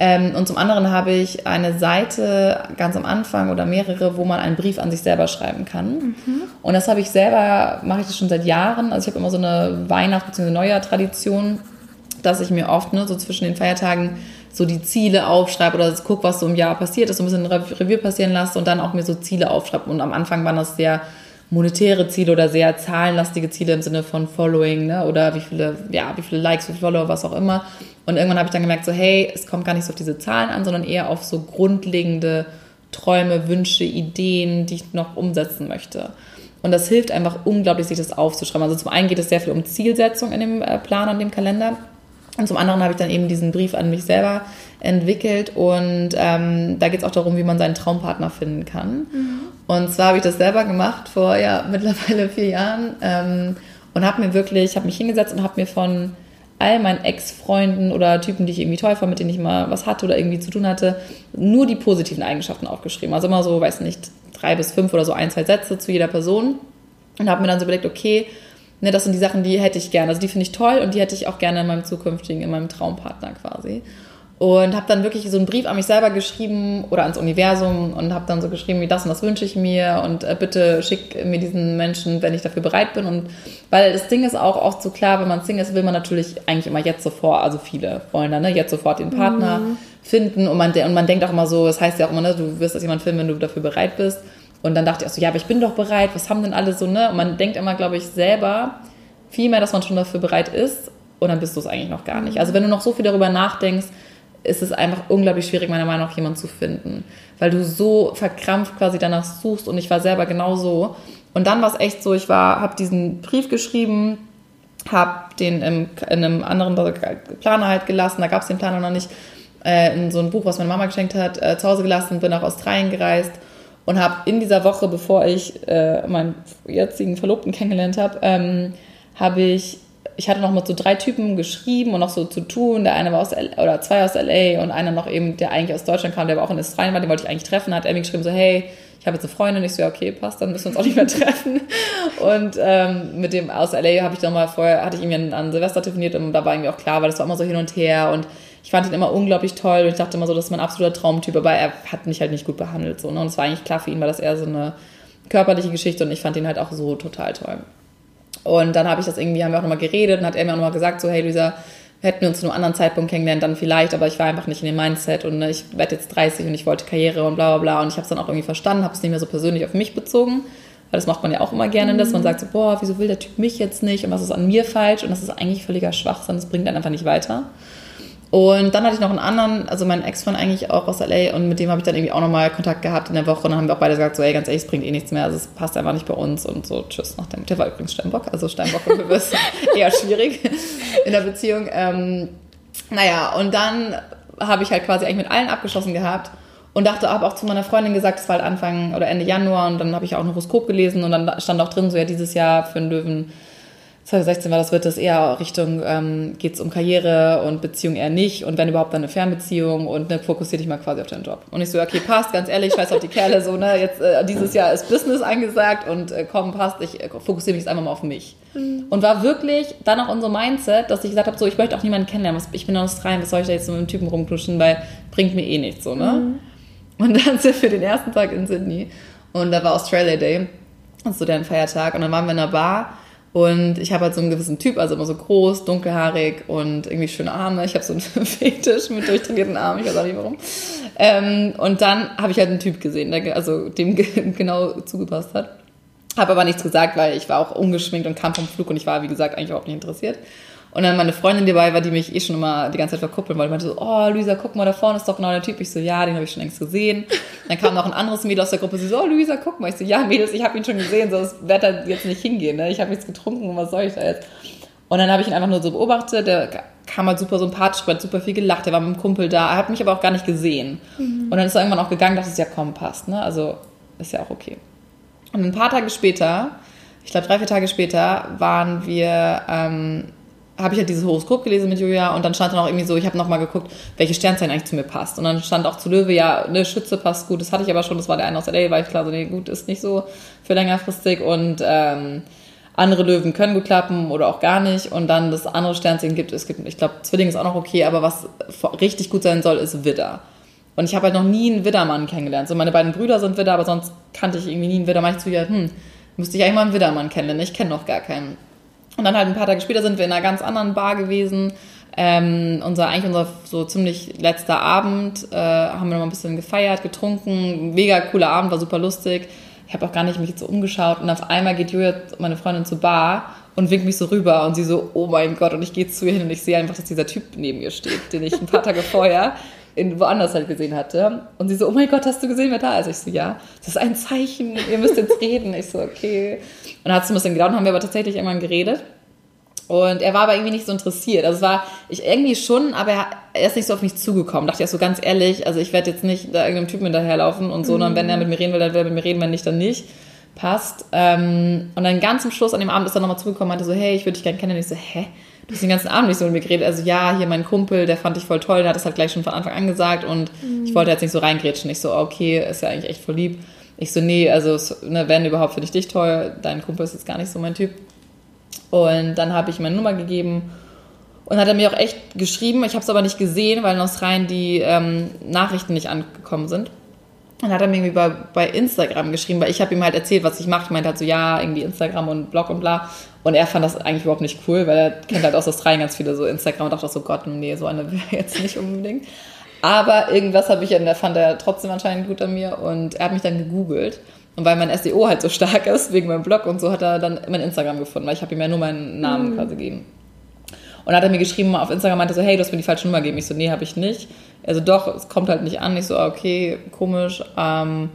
Ähm, und zum anderen habe ich eine Seite ganz am Anfang oder mehrere, wo man einen Brief an sich selber schreiben kann. Mhm. Und das habe ich selber, mache ich das schon seit Jahren. Also ich habe immer so eine Weihnachts- bzw. Neujahr-Tradition, dass ich mir oft ne, so zwischen den Feiertagen so die Ziele aufschreibe oder gucke, was so im Jahr passiert ist, so ein bisschen Revue passieren lasse und dann auch mir so Ziele aufschreibe. Und am Anfang waren das sehr monetäre Ziele oder sehr zahlenlastige Ziele im Sinne von Following, ne? Oder wie viele, ja, wie viele Likes, wie viele Follower, was auch immer. Und irgendwann habe ich dann gemerkt, so, hey, es kommt gar nicht so auf diese Zahlen an, sondern eher auf so grundlegende Träume, Wünsche, Ideen, die ich noch umsetzen möchte. Und das hilft einfach unglaublich, sich das aufzuschreiben. Also zum einen geht es sehr viel um Zielsetzung in dem äh, Plan und dem Kalender. Und zum anderen habe ich dann eben diesen Brief an mich selber entwickelt und ähm, da geht es auch darum, wie man seinen Traumpartner finden kann. Mhm. Und zwar habe ich das selber gemacht vor ja mittlerweile vier Jahren ähm, und habe mir wirklich, habe mich hingesetzt und habe mir von all meinen Ex-Freunden oder Typen, die ich irgendwie toll fand, mit denen ich mal was hatte oder irgendwie zu tun hatte, nur die positiven Eigenschaften aufgeschrieben. Also immer so, weiß nicht, drei bis fünf oder so ein, zwei Sätze zu jeder Person und habe mir dann so überlegt, okay, ne, das sind die Sachen, die hätte ich gerne. Also die finde ich toll und die hätte ich auch gerne in meinem zukünftigen, in meinem Traumpartner quasi. Und habe dann wirklich so einen Brief an mich selber geschrieben oder ans Universum und habe dann so geschrieben, wie das und das wünsche ich mir und äh, bitte schick mir diesen Menschen, wenn ich dafür bereit bin. Und weil das Ding ist auch oft so klar, wenn man Single ist, will man natürlich eigentlich immer jetzt sofort, also viele wollen dann ne, jetzt sofort den Partner mhm. finden und man, und man denkt auch immer so, das heißt ja auch immer, ne, du wirst das jemand finden, wenn du dafür bereit bist. Und dann dachte ich auch so, ja, aber ich bin doch bereit, was haben denn alle so, ne? Und man denkt immer, glaube ich, selber viel mehr, dass man schon dafür bereit ist. Und dann bist du es eigentlich noch gar nicht. Also wenn du noch so viel darüber nachdenkst, ist es einfach unglaublich schwierig, meiner Meinung nach jemanden zu finden, weil du so verkrampft quasi danach suchst. Und ich war selber genauso. Und dann war es echt so, ich war, habe diesen Brief geschrieben, habe den im, in einem anderen Planer halt gelassen, da gab es den Planer noch nicht, äh, in so ein Buch, was meine Mama geschenkt hat, äh, zu Hause gelassen, bin nach Australien gereist und habe in dieser Woche, bevor ich äh, meinen jetzigen Verlobten kennengelernt habe, ähm, habe ich ich hatte noch mit so drei Typen geschrieben und noch so zu tun. Der eine war aus L oder zwei aus LA und einer noch eben, der eigentlich aus Deutschland kam, der aber auch in Australien war, den wollte ich eigentlich treffen. Hat er mir geschrieben so, hey, ich habe jetzt eine Freundin. Ich so, ja, okay, passt, dann müssen wir uns auch nicht mehr treffen. Und ähm, mit dem aus LA habe ich dann mal vorher, hatte ich ihm an Silvester telefoniert und da war irgendwie auch klar, weil das war immer so hin und her und ich fand ihn immer unglaublich toll und ich dachte immer so, das ist mein absoluter Traumtyp, aber er hat mich halt nicht gut behandelt. So, ne? Und es war eigentlich klar für ihn, weil das eher so eine körperliche Geschichte und ich fand ihn halt auch so total toll. Und dann habe ich das irgendwie, haben wir auch nochmal geredet und hat er mir auch nochmal gesagt, so, hey Luisa, hätten wir uns zu einem anderen Zeitpunkt kennengelernt, dann vielleicht, aber ich war einfach nicht in dem Mindset und ne, ich werde jetzt 30 und ich wollte Karriere und bla bla bla und ich habe es dann auch irgendwie verstanden, habe es nicht mehr so persönlich auf mich bezogen, weil das macht man ja auch immer gerne, mhm. dass man sagt so, boah, wieso will der Typ mich jetzt nicht und was ist an mir falsch und das ist eigentlich völliger Schwachsinn, das bringt dann einfach nicht weiter. Und dann hatte ich noch einen anderen, also meinen Ex-Freund eigentlich auch aus LA und mit dem habe ich dann irgendwie auch nochmal Kontakt gehabt in der Woche. Und dann haben wir auch beide gesagt, so ey, ganz ehrlich, es bringt eh nichts mehr, also es passt einfach nicht bei uns. Und so, tschüss nach dem, der war übrigens Steinbock, also Steinbock und wir ist eher schwierig in der Beziehung. Ähm, naja, und dann habe ich halt quasi eigentlich mit allen abgeschlossen gehabt und dachte, habe auch zu meiner Freundin gesagt, es war halt Anfang oder Ende Januar und dann habe ich auch ein Horoskop gelesen und dann stand auch drin, so ja, dieses Jahr für einen Löwen 2016 war das, wird das eher Richtung, ähm, geht es um Karriere und Beziehung eher nicht und wenn überhaupt dann eine Fernbeziehung und ne, fokussiere dich mal quasi auf deinen Job. Und ich so, okay, passt, ganz ehrlich, scheiß auf die Kerle, so, ne, jetzt, äh, dieses Jahr ist Business angesagt und äh, komm, passt, ich äh, fokussiere mich jetzt einfach mal auf mich. Mhm. Und war wirklich dann auch unser Mindset, dass ich gesagt habe, so, ich möchte auch niemanden kennenlernen, ich bin aus Australien, was soll ich da jetzt mit einem Typen rumkluschen, weil bringt mir eh nichts, so, ne. Mhm. Und dann sind wir den ersten Tag in Sydney und da war Australia Day, also so deren Feiertag und dann waren wir in einer Bar und ich habe halt so einen gewissen Typ, also immer so groß, dunkelhaarig und irgendwie schöne Arme. Ich habe so einen Fetisch mit durchtrainierten Armen, ich weiß auch nicht warum. Ähm, und dann habe ich halt einen Typ gesehen, der also dem genau zugepasst hat. Habe aber nichts gesagt, weil ich war auch ungeschminkt und kam vom Flug und ich war, wie gesagt, eigentlich überhaupt nicht interessiert. Und dann meine Freundin dabei war, die mich eh schon immer die ganze Zeit verkuppeln wollte, meinte so, oh Luisa, guck mal, da vorne ist doch genau der Typ. Ich so, ja, den habe ich schon längst gesehen. Dann kam noch ein anderes Mädel aus der Gruppe, sie so, oh Luisa, guck mal. Ich so, ja, Mädels, ich habe ihn schon gesehen, so, es wird da jetzt nicht hingehen, ne? Ich habe nichts getrunken und was soll ich da jetzt? Und dann habe ich ihn einfach nur so beobachtet, der kam halt super sympathisch, hat super viel gelacht, der war mit dem Kumpel da, er hat mich aber auch gar nicht gesehen. Mhm. Und dann ist er irgendwann auch gegangen, dachte ich, ja komm, passt, ne? Also ist ja auch okay. Und ein paar Tage später, ich glaube drei, vier Tage später, waren wir ähm, habe ich halt dieses Horoskop gelesen mit Julia und dann stand dann auch irgendwie so, ich habe nochmal geguckt, welche Sternzeichen eigentlich zu mir passt. Und dann stand auch zu Löwe, ja, ne, Schütze passt gut. Das hatte ich aber schon, das war der eine aus LA, war ich klar so, nee, gut, ist nicht so für längerfristig. Und ähm, andere Löwen können gut klappen oder auch gar nicht. Und dann das andere Sternzeichen gibt, es gibt, ich glaube, Zwilling ist auch noch okay, aber was richtig gut sein soll, ist Widder. Und ich habe halt noch nie einen Widdermann kennengelernt. So, meine beiden Brüder sind Widder, aber sonst kannte ich irgendwie nie einen Widder. Manchmal zu ihr, hm, müsste ich eigentlich mal einen Widdermann kennenlernen. Ich kenne noch gar keinen. Und dann halt ein paar Tage später sind wir in einer ganz anderen Bar gewesen. Ähm, unser, eigentlich unser so ziemlich letzter Abend, äh, haben wir noch mal ein bisschen gefeiert, getrunken. Mega cooler Abend, war super lustig. Ich habe auch gar nicht mich so umgeschaut und auf einmal geht Julia, meine Freundin, zur Bar und winkt mich so rüber und sie so, oh mein Gott, und ich gehe zu ihr hin und ich sehe einfach, dass dieser Typ neben ihr steht, den ich ein paar Tage vorher in, woanders halt gesehen hatte. Und sie so, oh mein Gott, hast du gesehen, wer da ist? Ich so, ja, das ist ein Zeichen, ihr müsst jetzt reden. Ich so, okay. Und dann hat es ein bisschen gedauert und haben wir aber tatsächlich irgendwann geredet. Und er war aber irgendwie nicht so interessiert. Also es war ich irgendwie schon, aber er, ist nicht so auf mich zugekommen. Dachte ich so ganz ehrlich, also ich werde jetzt nicht da irgendeinem Typen hinterherlaufen und so, mhm. sondern wenn er mit mir reden will, dann will er mit mir reden, wenn nicht, dann nicht. Passt. Ähm, und dann ganz zum Schluss an dem Abend ist er nochmal zugekommen und meinte so, hey, ich würde dich gerne kennen. Und ich so, hä? Du hast den ganzen Abend nicht so mit mir geredet. Also ja, hier mein Kumpel, der fand ich voll toll, der hat das halt gleich schon von Anfang an gesagt und mhm. ich wollte jetzt nicht so reingrätschen. Ich so, okay, ist ja eigentlich echt voll lieb. Ich so, nee, also ne, wenn überhaupt finde ich dich toll, dein Kumpel ist jetzt gar nicht so mein Typ. Und dann habe ich meine Nummer gegeben und hat er mir auch echt geschrieben. Ich habe es aber nicht gesehen, weil in Australien die ähm, Nachrichten nicht angekommen sind. Dann hat er mir irgendwie bei, bei Instagram geschrieben, weil ich habe ihm halt erzählt, was ich mache. Ich meinte halt so, ja, irgendwie Instagram und Blog und bla. Und er fand das eigentlich überhaupt nicht cool, weil er kennt halt aus Australien ganz viele so Instagram und dachte auch so, Gott, nee, so eine wäre jetzt nicht unbedingt. Aber irgendwas habe ich, der fand er trotzdem anscheinend gut an mir und er hat mich dann gegoogelt. Und weil mein SEO halt so stark ist, wegen meinem Blog und so, hat er dann mein Instagram gefunden, weil ich habe ihm ja nur meinen Namen mhm. quasi gegeben. Und dann hat er mir geschrieben auf Instagram, meinte so, hey, du hast mir die falsche Nummer gegeben. Ich so, nee, habe ich nicht. Also doch, es kommt halt nicht an. Ich so, okay, komisch. Ähm,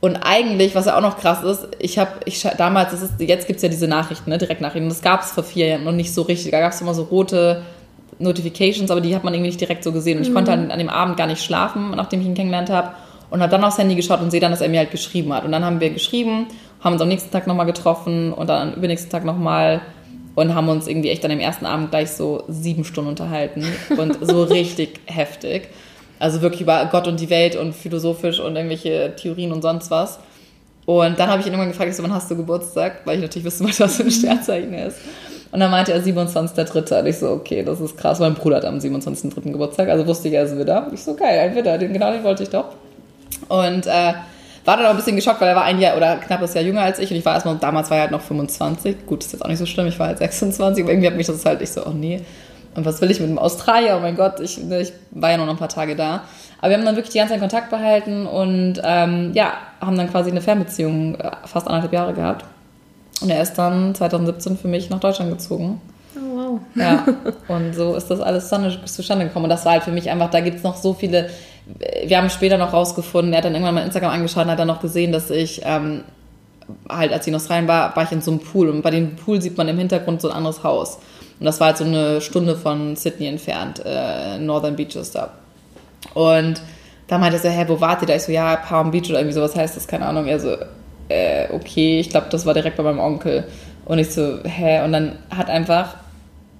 und eigentlich, was ja auch noch krass ist, ich habe, ich damals, ist, jetzt gibt es ja diese Nachrichten, ne, Direktnachrichten, das gab es vor vier Jahren noch nicht so richtig. Da gab es immer so rote Notifications, aber die hat man irgendwie nicht direkt so gesehen. Und ich mhm. konnte halt an dem Abend gar nicht schlafen, nachdem ich ihn kennengelernt habe. Und habe dann aufs Handy geschaut und sehe dann, dass er mir halt geschrieben hat. Und dann haben wir geschrieben, haben uns am nächsten Tag nochmal getroffen und dann am übernächsten Tag nochmal und haben uns irgendwie echt an dem ersten Abend gleich so sieben Stunden unterhalten und so richtig heftig. Also wirklich über Gott und die Welt und philosophisch und irgendwelche Theorien und sonst was. Und dann habe ich ihn irgendwann gefragt, ich so, wann hast du Geburtstag? Weil ich natürlich wissen wollte, was für ein Sternzeichen er ist. Und dann meinte er 27.3. Und ich so, okay, das ist krass. Mein Bruder hat am 27.3. Geburtstag, also wusste ich, er ist Widder. Ich so, geil, ein Widder, den, genau den wollte ich doch. Und äh, war dann auch ein bisschen geschockt, weil er war ein Jahr oder knappes Jahr jünger als ich und ich war erstmal, damals war er halt noch 25. Gut, ist jetzt auch nicht so schlimm, ich war halt 26, aber irgendwie hat mich das halt, ich so, oh nee, und was will ich mit dem Australier? Oh mein Gott, ich, ne, ich war ja noch ein paar Tage da. Aber wir haben dann wirklich die ganze Zeit Kontakt behalten und ähm, ja, haben dann quasi eine Fernbeziehung äh, fast anderthalb Jahre gehabt. Und er ist dann 2017 für mich nach Deutschland gezogen. Oh, wow. Ja, und so ist das alles zustande gekommen. Und das war halt für mich einfach, da gibt es noch so viele. Wir haben später noch rausgefunden, er hat dann irgendwann mal Instagram angeschaut und hat dann noch gesehen, dass ich ähm, halt, als ich in Australien war, war ich in so einem Pool. Und bei dem Pool sieht man im Hintergrund so ein anderes Haus. Und das war halt so eine Stunde von Sydney entfernt, äh, Northern Beaches da. Und da meinte er so, hä, wo wart ihr da? Ich so, ja, Palm Beach oder irgendwie sowas heißt das, keine Ahnung. Er so, äh, okay, ich glaube, das war direkt bei meinem Onkel. Und ich so, hä? Und dann hat einfach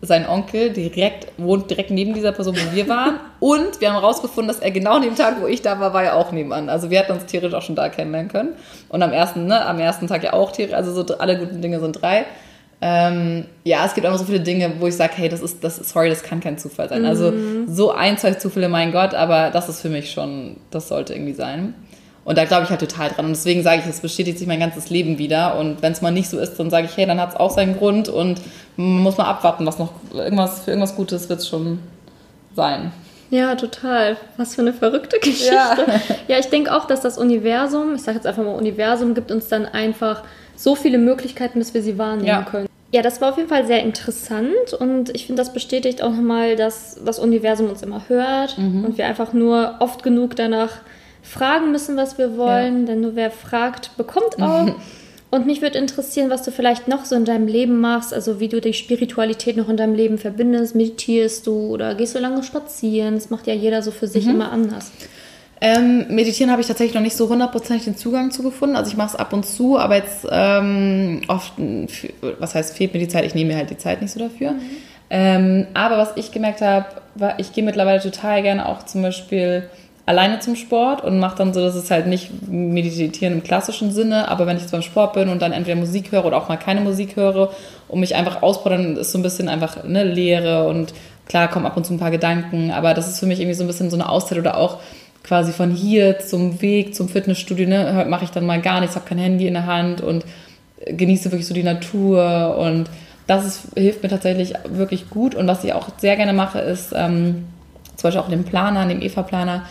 sein Onkel direkt, wohnt direkt neben dieser Person, wo wir waren. Und wir haben herausgefunden, dass er genau an dem Tag, wo ich da war, war er auch nebenan. Also wir hatten uns theoretisch auch schon da kennenlernen können. Und am ersten, ne, am ersten Tag ja auch theoretisch, also so alle guten Dinge sind drei. Ähm, ja, es gibt einfach so viele Dinge, wo ich sage, hey, das ist, das sorry, das kann kein Zufall sein. Also mhm. so ein, zwei Zufälle, mein Gott, aber das ist für mich schon, das sollte irgendwie sein. Und da glaube ich halt total dran. Und deswegen sage ich, es bestätigt sich mein ganzes Leben wieder. Und wenn es mal nicht so ist, dann sage ich, hey, dann hat es auch seinen Grund und man muss mal abwarten, was noch irgendwas für irgendwas Gutes wird es schon sein. Ja, total. Was für eine verrückte Geschichte. Ja, ja ich denke auch, dass das Universum, ich sage jetzt einfach mal Universum, gibt uns dann einfach so viele Möglichkeiten, dass wir sie wahrnehmen ja. können. Ja, das war auf jeden Fall sehr interessant und ich finde, das bestätigt auch nochmal, dass das Universum uns immer hört mhm. und wir einfach nur oft genug danach fragen müssen, was wir wollen, ja. denn nur wer fragt, bekommt auch. Und mich würde interessieren, was du vielleicht noch so in deinem Leben machst, also wie du die Spiritualität noch in deinem Leben verbindest. Meditierst du oder gehst du lange spazieren? Das macht ja jeder so für sich mhm. immer anders. Ähm, meditieren habe ich tatsächlich noch nicht so hundertprozentig den Zugang zu gefunden. Also ich mache es ab und zu, aber jetzt ähm, oft, was heißt, fehlt mir die Zeit? Ich nehme mir halt die Zeit nicht so dafür. Mhm. Ähm, aber was ich gemerkt habe, war, ich gehe mittlerweile total gerne auch zum Beispiel alleine zum Sport und mache dann so, dass es halt nicht meditieren im klassischen Sinne, aber wenn ich jetzt beim Sport bin und dann entweder Musik höre oder auch mal keine Musik höre und mich einfach ausbauen, ist so ein bisschen einfach eine Leere und klar kommen ab und zu ein paar Gedanken, aber das ist für mich irgendwie so ein bisschen so eine Auszeit oder auch quasi von hier zum Weg zum Fitnessstudio, ne, mache ich dann mal gar nichts, habe kein Handy in der Hand und genieße wirklich so die Natur und das ist, hilft mir tatsächlich wirklich gut. Und was ich auch sehr gerne mache, ist ähm, zum Beispiel auch dem Planer, dem EVA-Planer,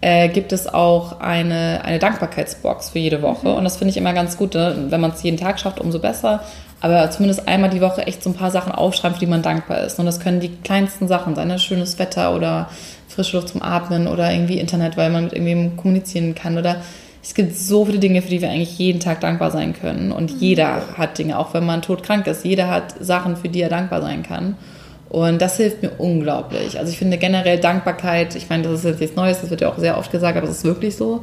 äh, gibt es auch eine, eine Dankbarkeitsbox für jede Woche. Mhm. Und das finde ich immer ganz gut. Ne? Wenn man es jeden Tag schafft, umso besser. Aber zumindest einmal die Woche echt so ein paar Sachen aufschreiben, für die man dankbar ist. Und das können die kleinsten Sachen sein, ne? schönes Wetter oder frische Luft zum Atmen oder irgendwie Internet, weil man mit irgendwem kommunizieren kann oder es gibt so viele Dinge, für die wir eigentlich jeden Tag dankbar sein können. Und mhm. jeder hat Dinge, auch wenn man todkrank ist. Jeder hat Sachen, für die er dankbar sein kann. Und das hilft mir unglaublich. Also ich finde generell Dankbarkeit, ich meine, das ist jetzt nichts Neues, das wird ja auch sehr oft gesagt, aber es ist wirklich so.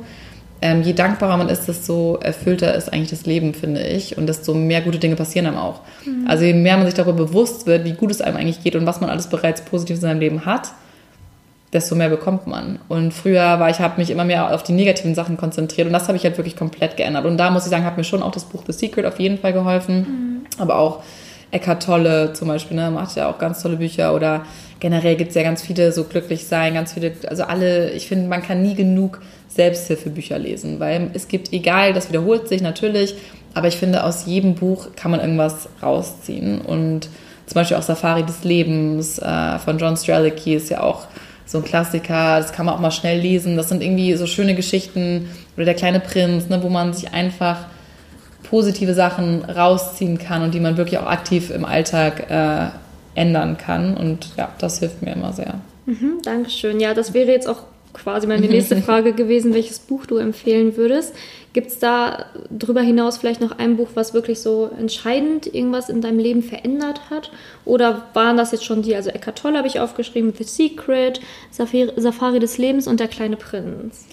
Ähm, je dankbarer man ist, desto erfüllter ist eigentlich das Leben, finde ich. Und desto mehr gute Dinge passieren einem auch. Mhm. Also je mehr man sich darüber bewusst wird, wie gut es einem eigentlich geht und was man alles bereits positiv in seinem Leben hat, desto mehr bekommt man. Und früher war ich, habe mich immer mehr auf die negativen Sachen konzentriert und das habe ich halt wirklich komplett geändert. Und da muss ich sagen, hat mir schon auch das Buch The Secret auf jeden Fall geholfen, mhm. aber auch Eckhart Tolle zum Beispiel, ne, macht ja auch ganz tolle Bücher oder generell gibt es ja ganz viele so glücklich sein, ganz viele, also alle, ich finde, man kann nie genug Selbsthilfebücher lesen, weil es gibt, egal, das wiederholt sich natürlich, aber ich finde, aus jedem Buch kann man irgendwas rausziehen und zum Beispiel auch Safari des Lebens äh, von John Strelicky ist ja auch so ein Klassiker, das kann man auch mal schnell lesen. Das sind irgendwie so schöne Geschichten oder der kleine Prinz, ne, wo man sich einfach positive Sachen rausziehen kann und die man wirklich auch aktiv im Alltag äh, ändern kann. Und ja, das hilft mir immer sehr. Mhm, Dankeschön. Ja, das wäre jetzt auch quasi meine nächste Frage gewesen, welches Buch du empfehlen würdest. Gibt es da darüber hinaus vielleicht noch ein Buch, was wirklich so entscheidend irgendwas in deinem Leben verändert hat? Oder waren das jetzt schon die, also Eckhart Tolle habe ich aufgeschrieben, The Secret, Safari, Safari des Lebens und Der kleine Prinz?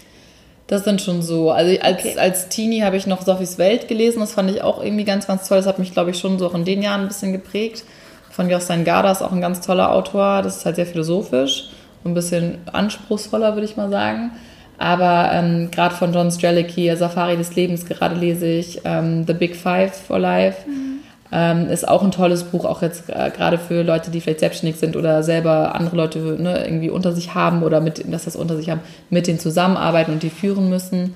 Das sind schon so. Also als, okay. als Teenie habe ich noch Sophies Welt gelesen. Das fand ich auch irgendwie ganz, ganz toll. Das hat mich, glaube ich, schon so auch in den Jahren ein bisschen geprägt. Von Jostein Garda ist auch ein ganz toller Autor. Das ist halt sehr philosophisch ein bisschen anspruchsvoller, würde ich mal sagen. Aber ähm, gerade von John Strelicky, Safari des Lebens, gerade lese ich ähm, The Big Five for Life. Mhm. Ähm, ist auch ein tolles Buch, auch jetzt äh, gerade für Leute, die vielleicht selbstständig sind oder selber andere Leute ne, irgendwie unter sich haben oder mit, dass das unter sich haben, mit denen zusammenarbeiten und die führen müssen.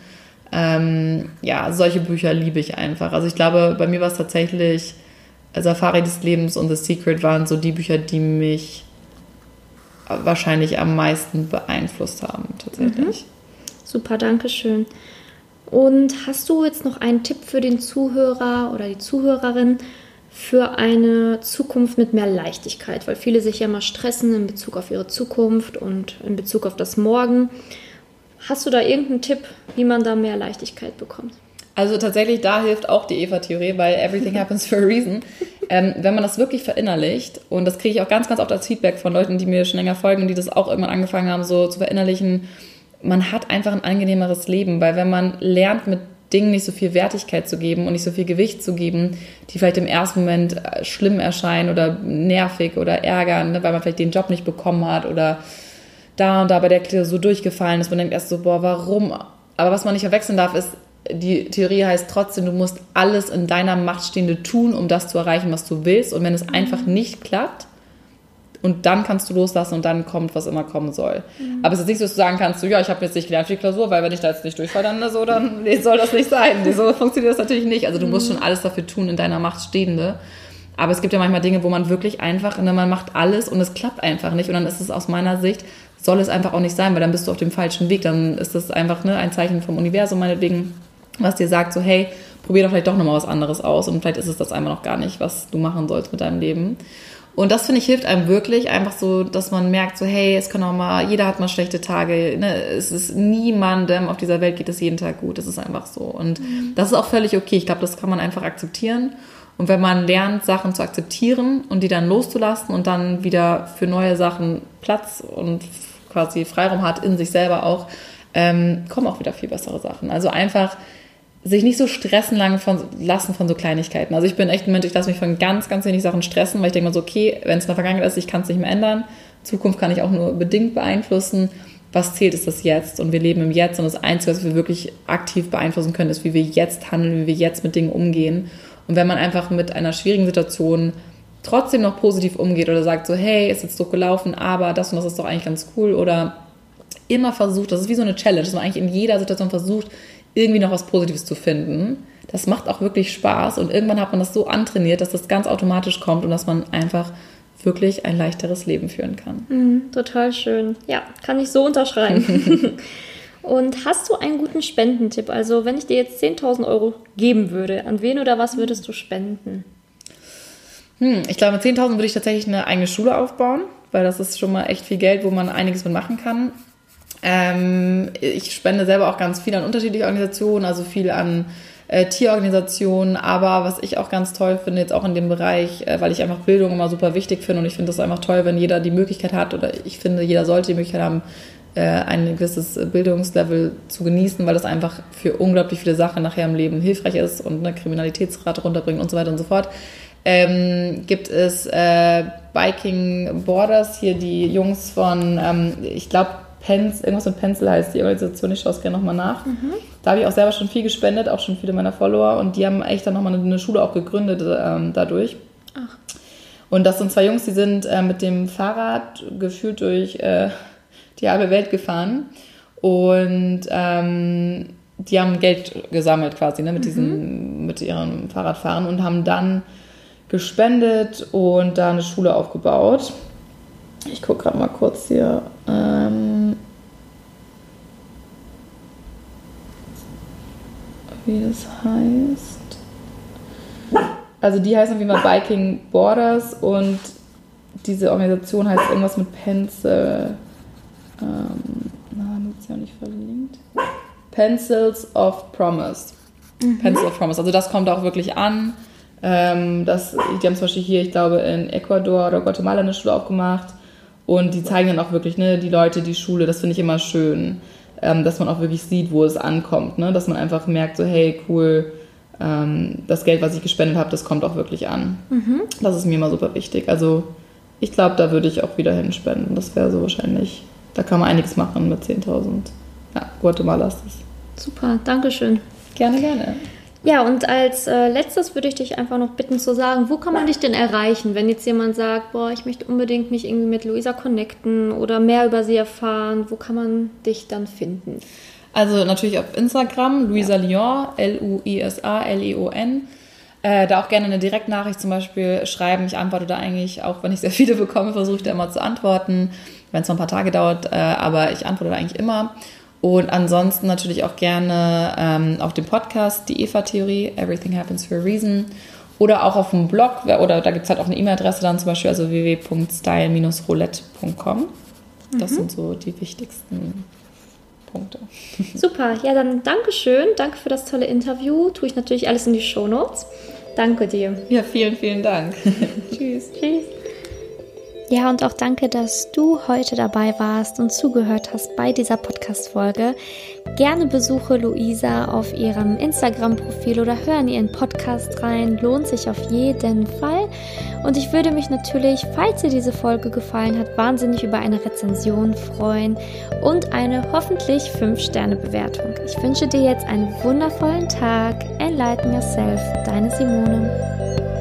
Ähm, ja, solche Bücher liebe ich einfach. Also ich glaube, bei mir war es tatsächlich Safari des Lebens und The Secret waren so die Bücher, die mich wahrscheinlich am meisten beeinflusst haben, tatsächlich. Mhm. Super, danke schön. Und hast du jetzt noch einen Tipp für den Zuhörer oder die Zuhörerin für eine Zukunft mit mehr Leichtigkeit? Weil viele sich ja mal stressen in Bezug auf ihre Zukunft und in Bezug auf das Morgen. Hast du da irgendeinen Tipp, wie man da mehr Leichtigkeit bekommt? Also tatsächlich, da hilft auch die Eva-Theorie, weil everything happens for a reason. Ähm, wenn man das wirklich verinnerlicht, und das kriege ich auch ganz, ganz oft als Feedback von Leuten, die mir schon länger folgen und die das auch irgendwann angefangen haben, so zu verinnerlichen, man hat einfach ein angenehmeres Leben, weil wenn man lernt, mit Dingen nicht so viel Wertigkeit zu geben und nicht so viel Gewicht zu geben, die vielleicht im ersten Moment äh, schlimm erscheinen oder nervig oder ärgern, ne, weil man vielleicht den Job nicht bekommen hat oder da und da bei der Klausur durchgefallen ist. Man denkt erst so, boah, warum? Aber was man nicht verwechseln darf, ist, die Theorie heißt trotzdem, du musst alles in deiner Macht Stehende tun, um das zu erreichen, was du willst. Und wenn es einfach nicht klappt, und dann kannst du loslassen und dann kommt, was immer kommen soll. Mhm. Aber es ist nicht so, dass du sagen kannst, so, ja, ich habe jetzt nicht gelernt für die Klausur, weil wenn ich da jetzt nicht durchfalle, dann so, dann nee, soll das nicht sein. So funktioniert das natürlich nicht. Also du mhm. musst schon alles dafür tun, in deiner Macht Stehende. Aber es gibt ja manchmal Dinge, wo man wirklich einfach, ne, man macht alles und es klappt einfach nicht. Und dann ist es aus meiner Sicht, soll es einfach auch nicht sein, weil dann bist du auf dem falschen Weg. Dann ist das einfach ne, ein Zeichen vom Universum meinetwegen was dir sagt, so hey, probier doch vielleicht doch nochmal was anderes aus und vielleicht ist es das einmal noch gar nicht, was du machen sollst mit deinem Leben. Und das finde ich hilft einem wirklich einfach so, dass man merkt so, hey, es kann auch mal, jeder hat mal schlechte Tage. Ne? Es ist niemandem auf dieser Welt geht es jeden Tag gut. Es ist einfach so. Und mhm. das ist auch völlig okay. Ich glaube, das kann man einfach akzeptieren. Und wenn man lernt, Sachen zu akzeptieren und die dann loszulassen und dann wieder für neue Sachen Platz und quasi Freiraum hat in sich selber auch, ähm, kommen auch wieder viel bessere Sachen. Also einfach sich nicht so stressen lang von, lassen von so Kleinigkeiten. Also ich bin echt ein Mensch, ich lasse mich von ganz, ganz wenig Sachen stressen, weil ich denke mir so, okay, wenn es in der Vergangenheit ist, ich kann es nicht mehr ändern. Zukunft kann ich auch nur bedingt beeinflussen. Was zählt, ist das Jetzt. Und wir leben im Jetzt. Und das Einzige, was wir wirklich aktiv beeinflussen können, ist, wie wir jetzt handeln, wie wir jetzt mit Dingen umgehen. Und wenn man einfach mit einer schwierigen Situation trotzdem noch positiv umgeht oder sagt so, hey, ist jetzt so gelaufen, aber das und das ist doch eigentlich ganz cool oder immer versucht, das ist wie so eine Challenge, dass man eigentlich in jeder Situation versucht, irgendwie noch was Positives zu finden, das macht auch wirklich Spaß und irgendwann hat man das so antrainiert, dass das ganz automatisch kommt und dass man einfach wirklich ein leichteres Leben führen kann. Mhm, total schön. Ja, kann ich so unterschreiben. und hast du einen guten Spendentipp? Also, wenn ich dir jetzt 10.000 Euro geben würde, an wen oder was würdest du spenden? Hm, ich glaube, mit 10.000 würde ich tatsächlich eine eigene Schule aufbauen, weil das ist schon mal echt viel Geld, wo man einiges mit machen kann. Ähm, ich spende selber auch ganz viel an unterschiedliche Organisationen, also viel an äh, Tierorganisationen, aber was ich auch ganz toll finde, jetzt auch in dem Bereich, äh, weil ich einfach Bildung immer super wichtig finde und ich finde das einfach toll, wenn jeder die Möglichkeit hat oder ich finde, jeder sollte die Möglichkeit haben, äh, ein gewisses Bildungslevel zu genießen, weil das einfach für unglaublich viele Sachen nachher im Leben hilfreich ist und eine Kriminalitätsrate runterbringt und so weiter und so fort. Ähm, gibt es äh, Biking Borders, hier die Jungs von, ähm, ich glaube, Pens, irgendwas mit Pencil heißt die Organisation, ich schaue es gerne nochmal nach. Mhm. Da habe ich auch selber schon viel gespendet, auch schon viele meiner Follower und die haben echt dann nochmal eine, Schule auch gegründet ähm, dadurch. Ach. Und das sind zwei Jungs, die sind äh, mit dem Fahrrad gefühlt durch äh, die halbe Welt gefahren und ähm, die haben Geld gesammelt quasi ne, mit, mhm. diesem, mit ihrem Fahrradfahren und haben dann gespendet und da eine Schule aufgebaut. Ich gucke gerade mal kurz hier. Ähm, wie das heißt. Also die heißen auf jeden Fall Biking Borders und diese Organisation heißt irgendwas mit Pencil. Ähm, na, haben sie auch nicht verlinkt. Pencils of Promise. Mhm. Pencil of Promise. Also das kommt auch wirklich an. Ähm, das, die haben zum Beispiel hier, ich glaube, in Ecuador oder Guatemala eine Schule aufgemacht. Und die zeigen dann auch wirklich, ne, die Leute, die Schule, das finde ich immer schön, ähm, dass man auch wirklich sieht, wo es ankommt, ne? dass man einfach merkt, so, hey, cool, ähm, das Geld, was ich gespendet habe, das kommt auch wirklich an. Mhm. Das ist mir immer super wichtig. Also ich glaube, da würde ich auch wieder hinspenden. Das wäre so wahrscheinlich, da kann man einiges machen mit 10.000. Ja, Guatemala ist das. Super, Dankeschön. Gerne, gerne. Ja, und als äh, letztes würde ich dich einfach noch bitten zu sagen, wo kann man dich denn erreichen, wenn jetzt jemand sagt, boah, ich möchte unbedingt mich irgendwie mit Luisa connecten oder mehr über sie erfahren, wo kann man dich dann finden? Also natürlich auf Instagram, Luisa ja. Lyon, L-U-I-S-A, L-E-O-N. Äh, da auch gerne eine Direktnachricht zum Beispiel schreiben. Ich antworte da eigentlich, auch wenn ich sehr viele bekomme, versuche ich da immer zu antworten, wenn es noch ein paar Tage dauert, äh, aber ich antworte da eigentlich immer. Und ansonsten natürlich auch gerne ähm, auf dem Podcast, die Eva-Theorie, Everything Happens for a Reason. Oder auch auf dem Blog, oder da gibt es halt auch eine E-Mail-Adresse dann zum Beispiel, also www.style-roulette.com. Das mhm. sind so die wichtigsten Punkte. Super, ja dann Dankeschön, danke für das tolle Interview. Tue ich natürlich alles in die Show Notes. Danke dir. Ja, vielen, vielen Dank. Tschüss. Tschüss. Ja, und auch danke, dass du heute dabei warst und zugehört hast bei dieser Podcast-Folge. Gerne besuche Luisa auf ihrem Instagram-Profil oder hör in ihren Podcast rein. Lohnt sich auf jeden Fall. Und ich würde mich natürlich, falls dir diese Folge gefallen hat, wahnsinnig über eine Rezension freuen und eine hoffentlich 5-Sterne-Bewertung. Ich wünsche dir jetzt einen wundervollen Tag. Enlighten yourself, deine Simone.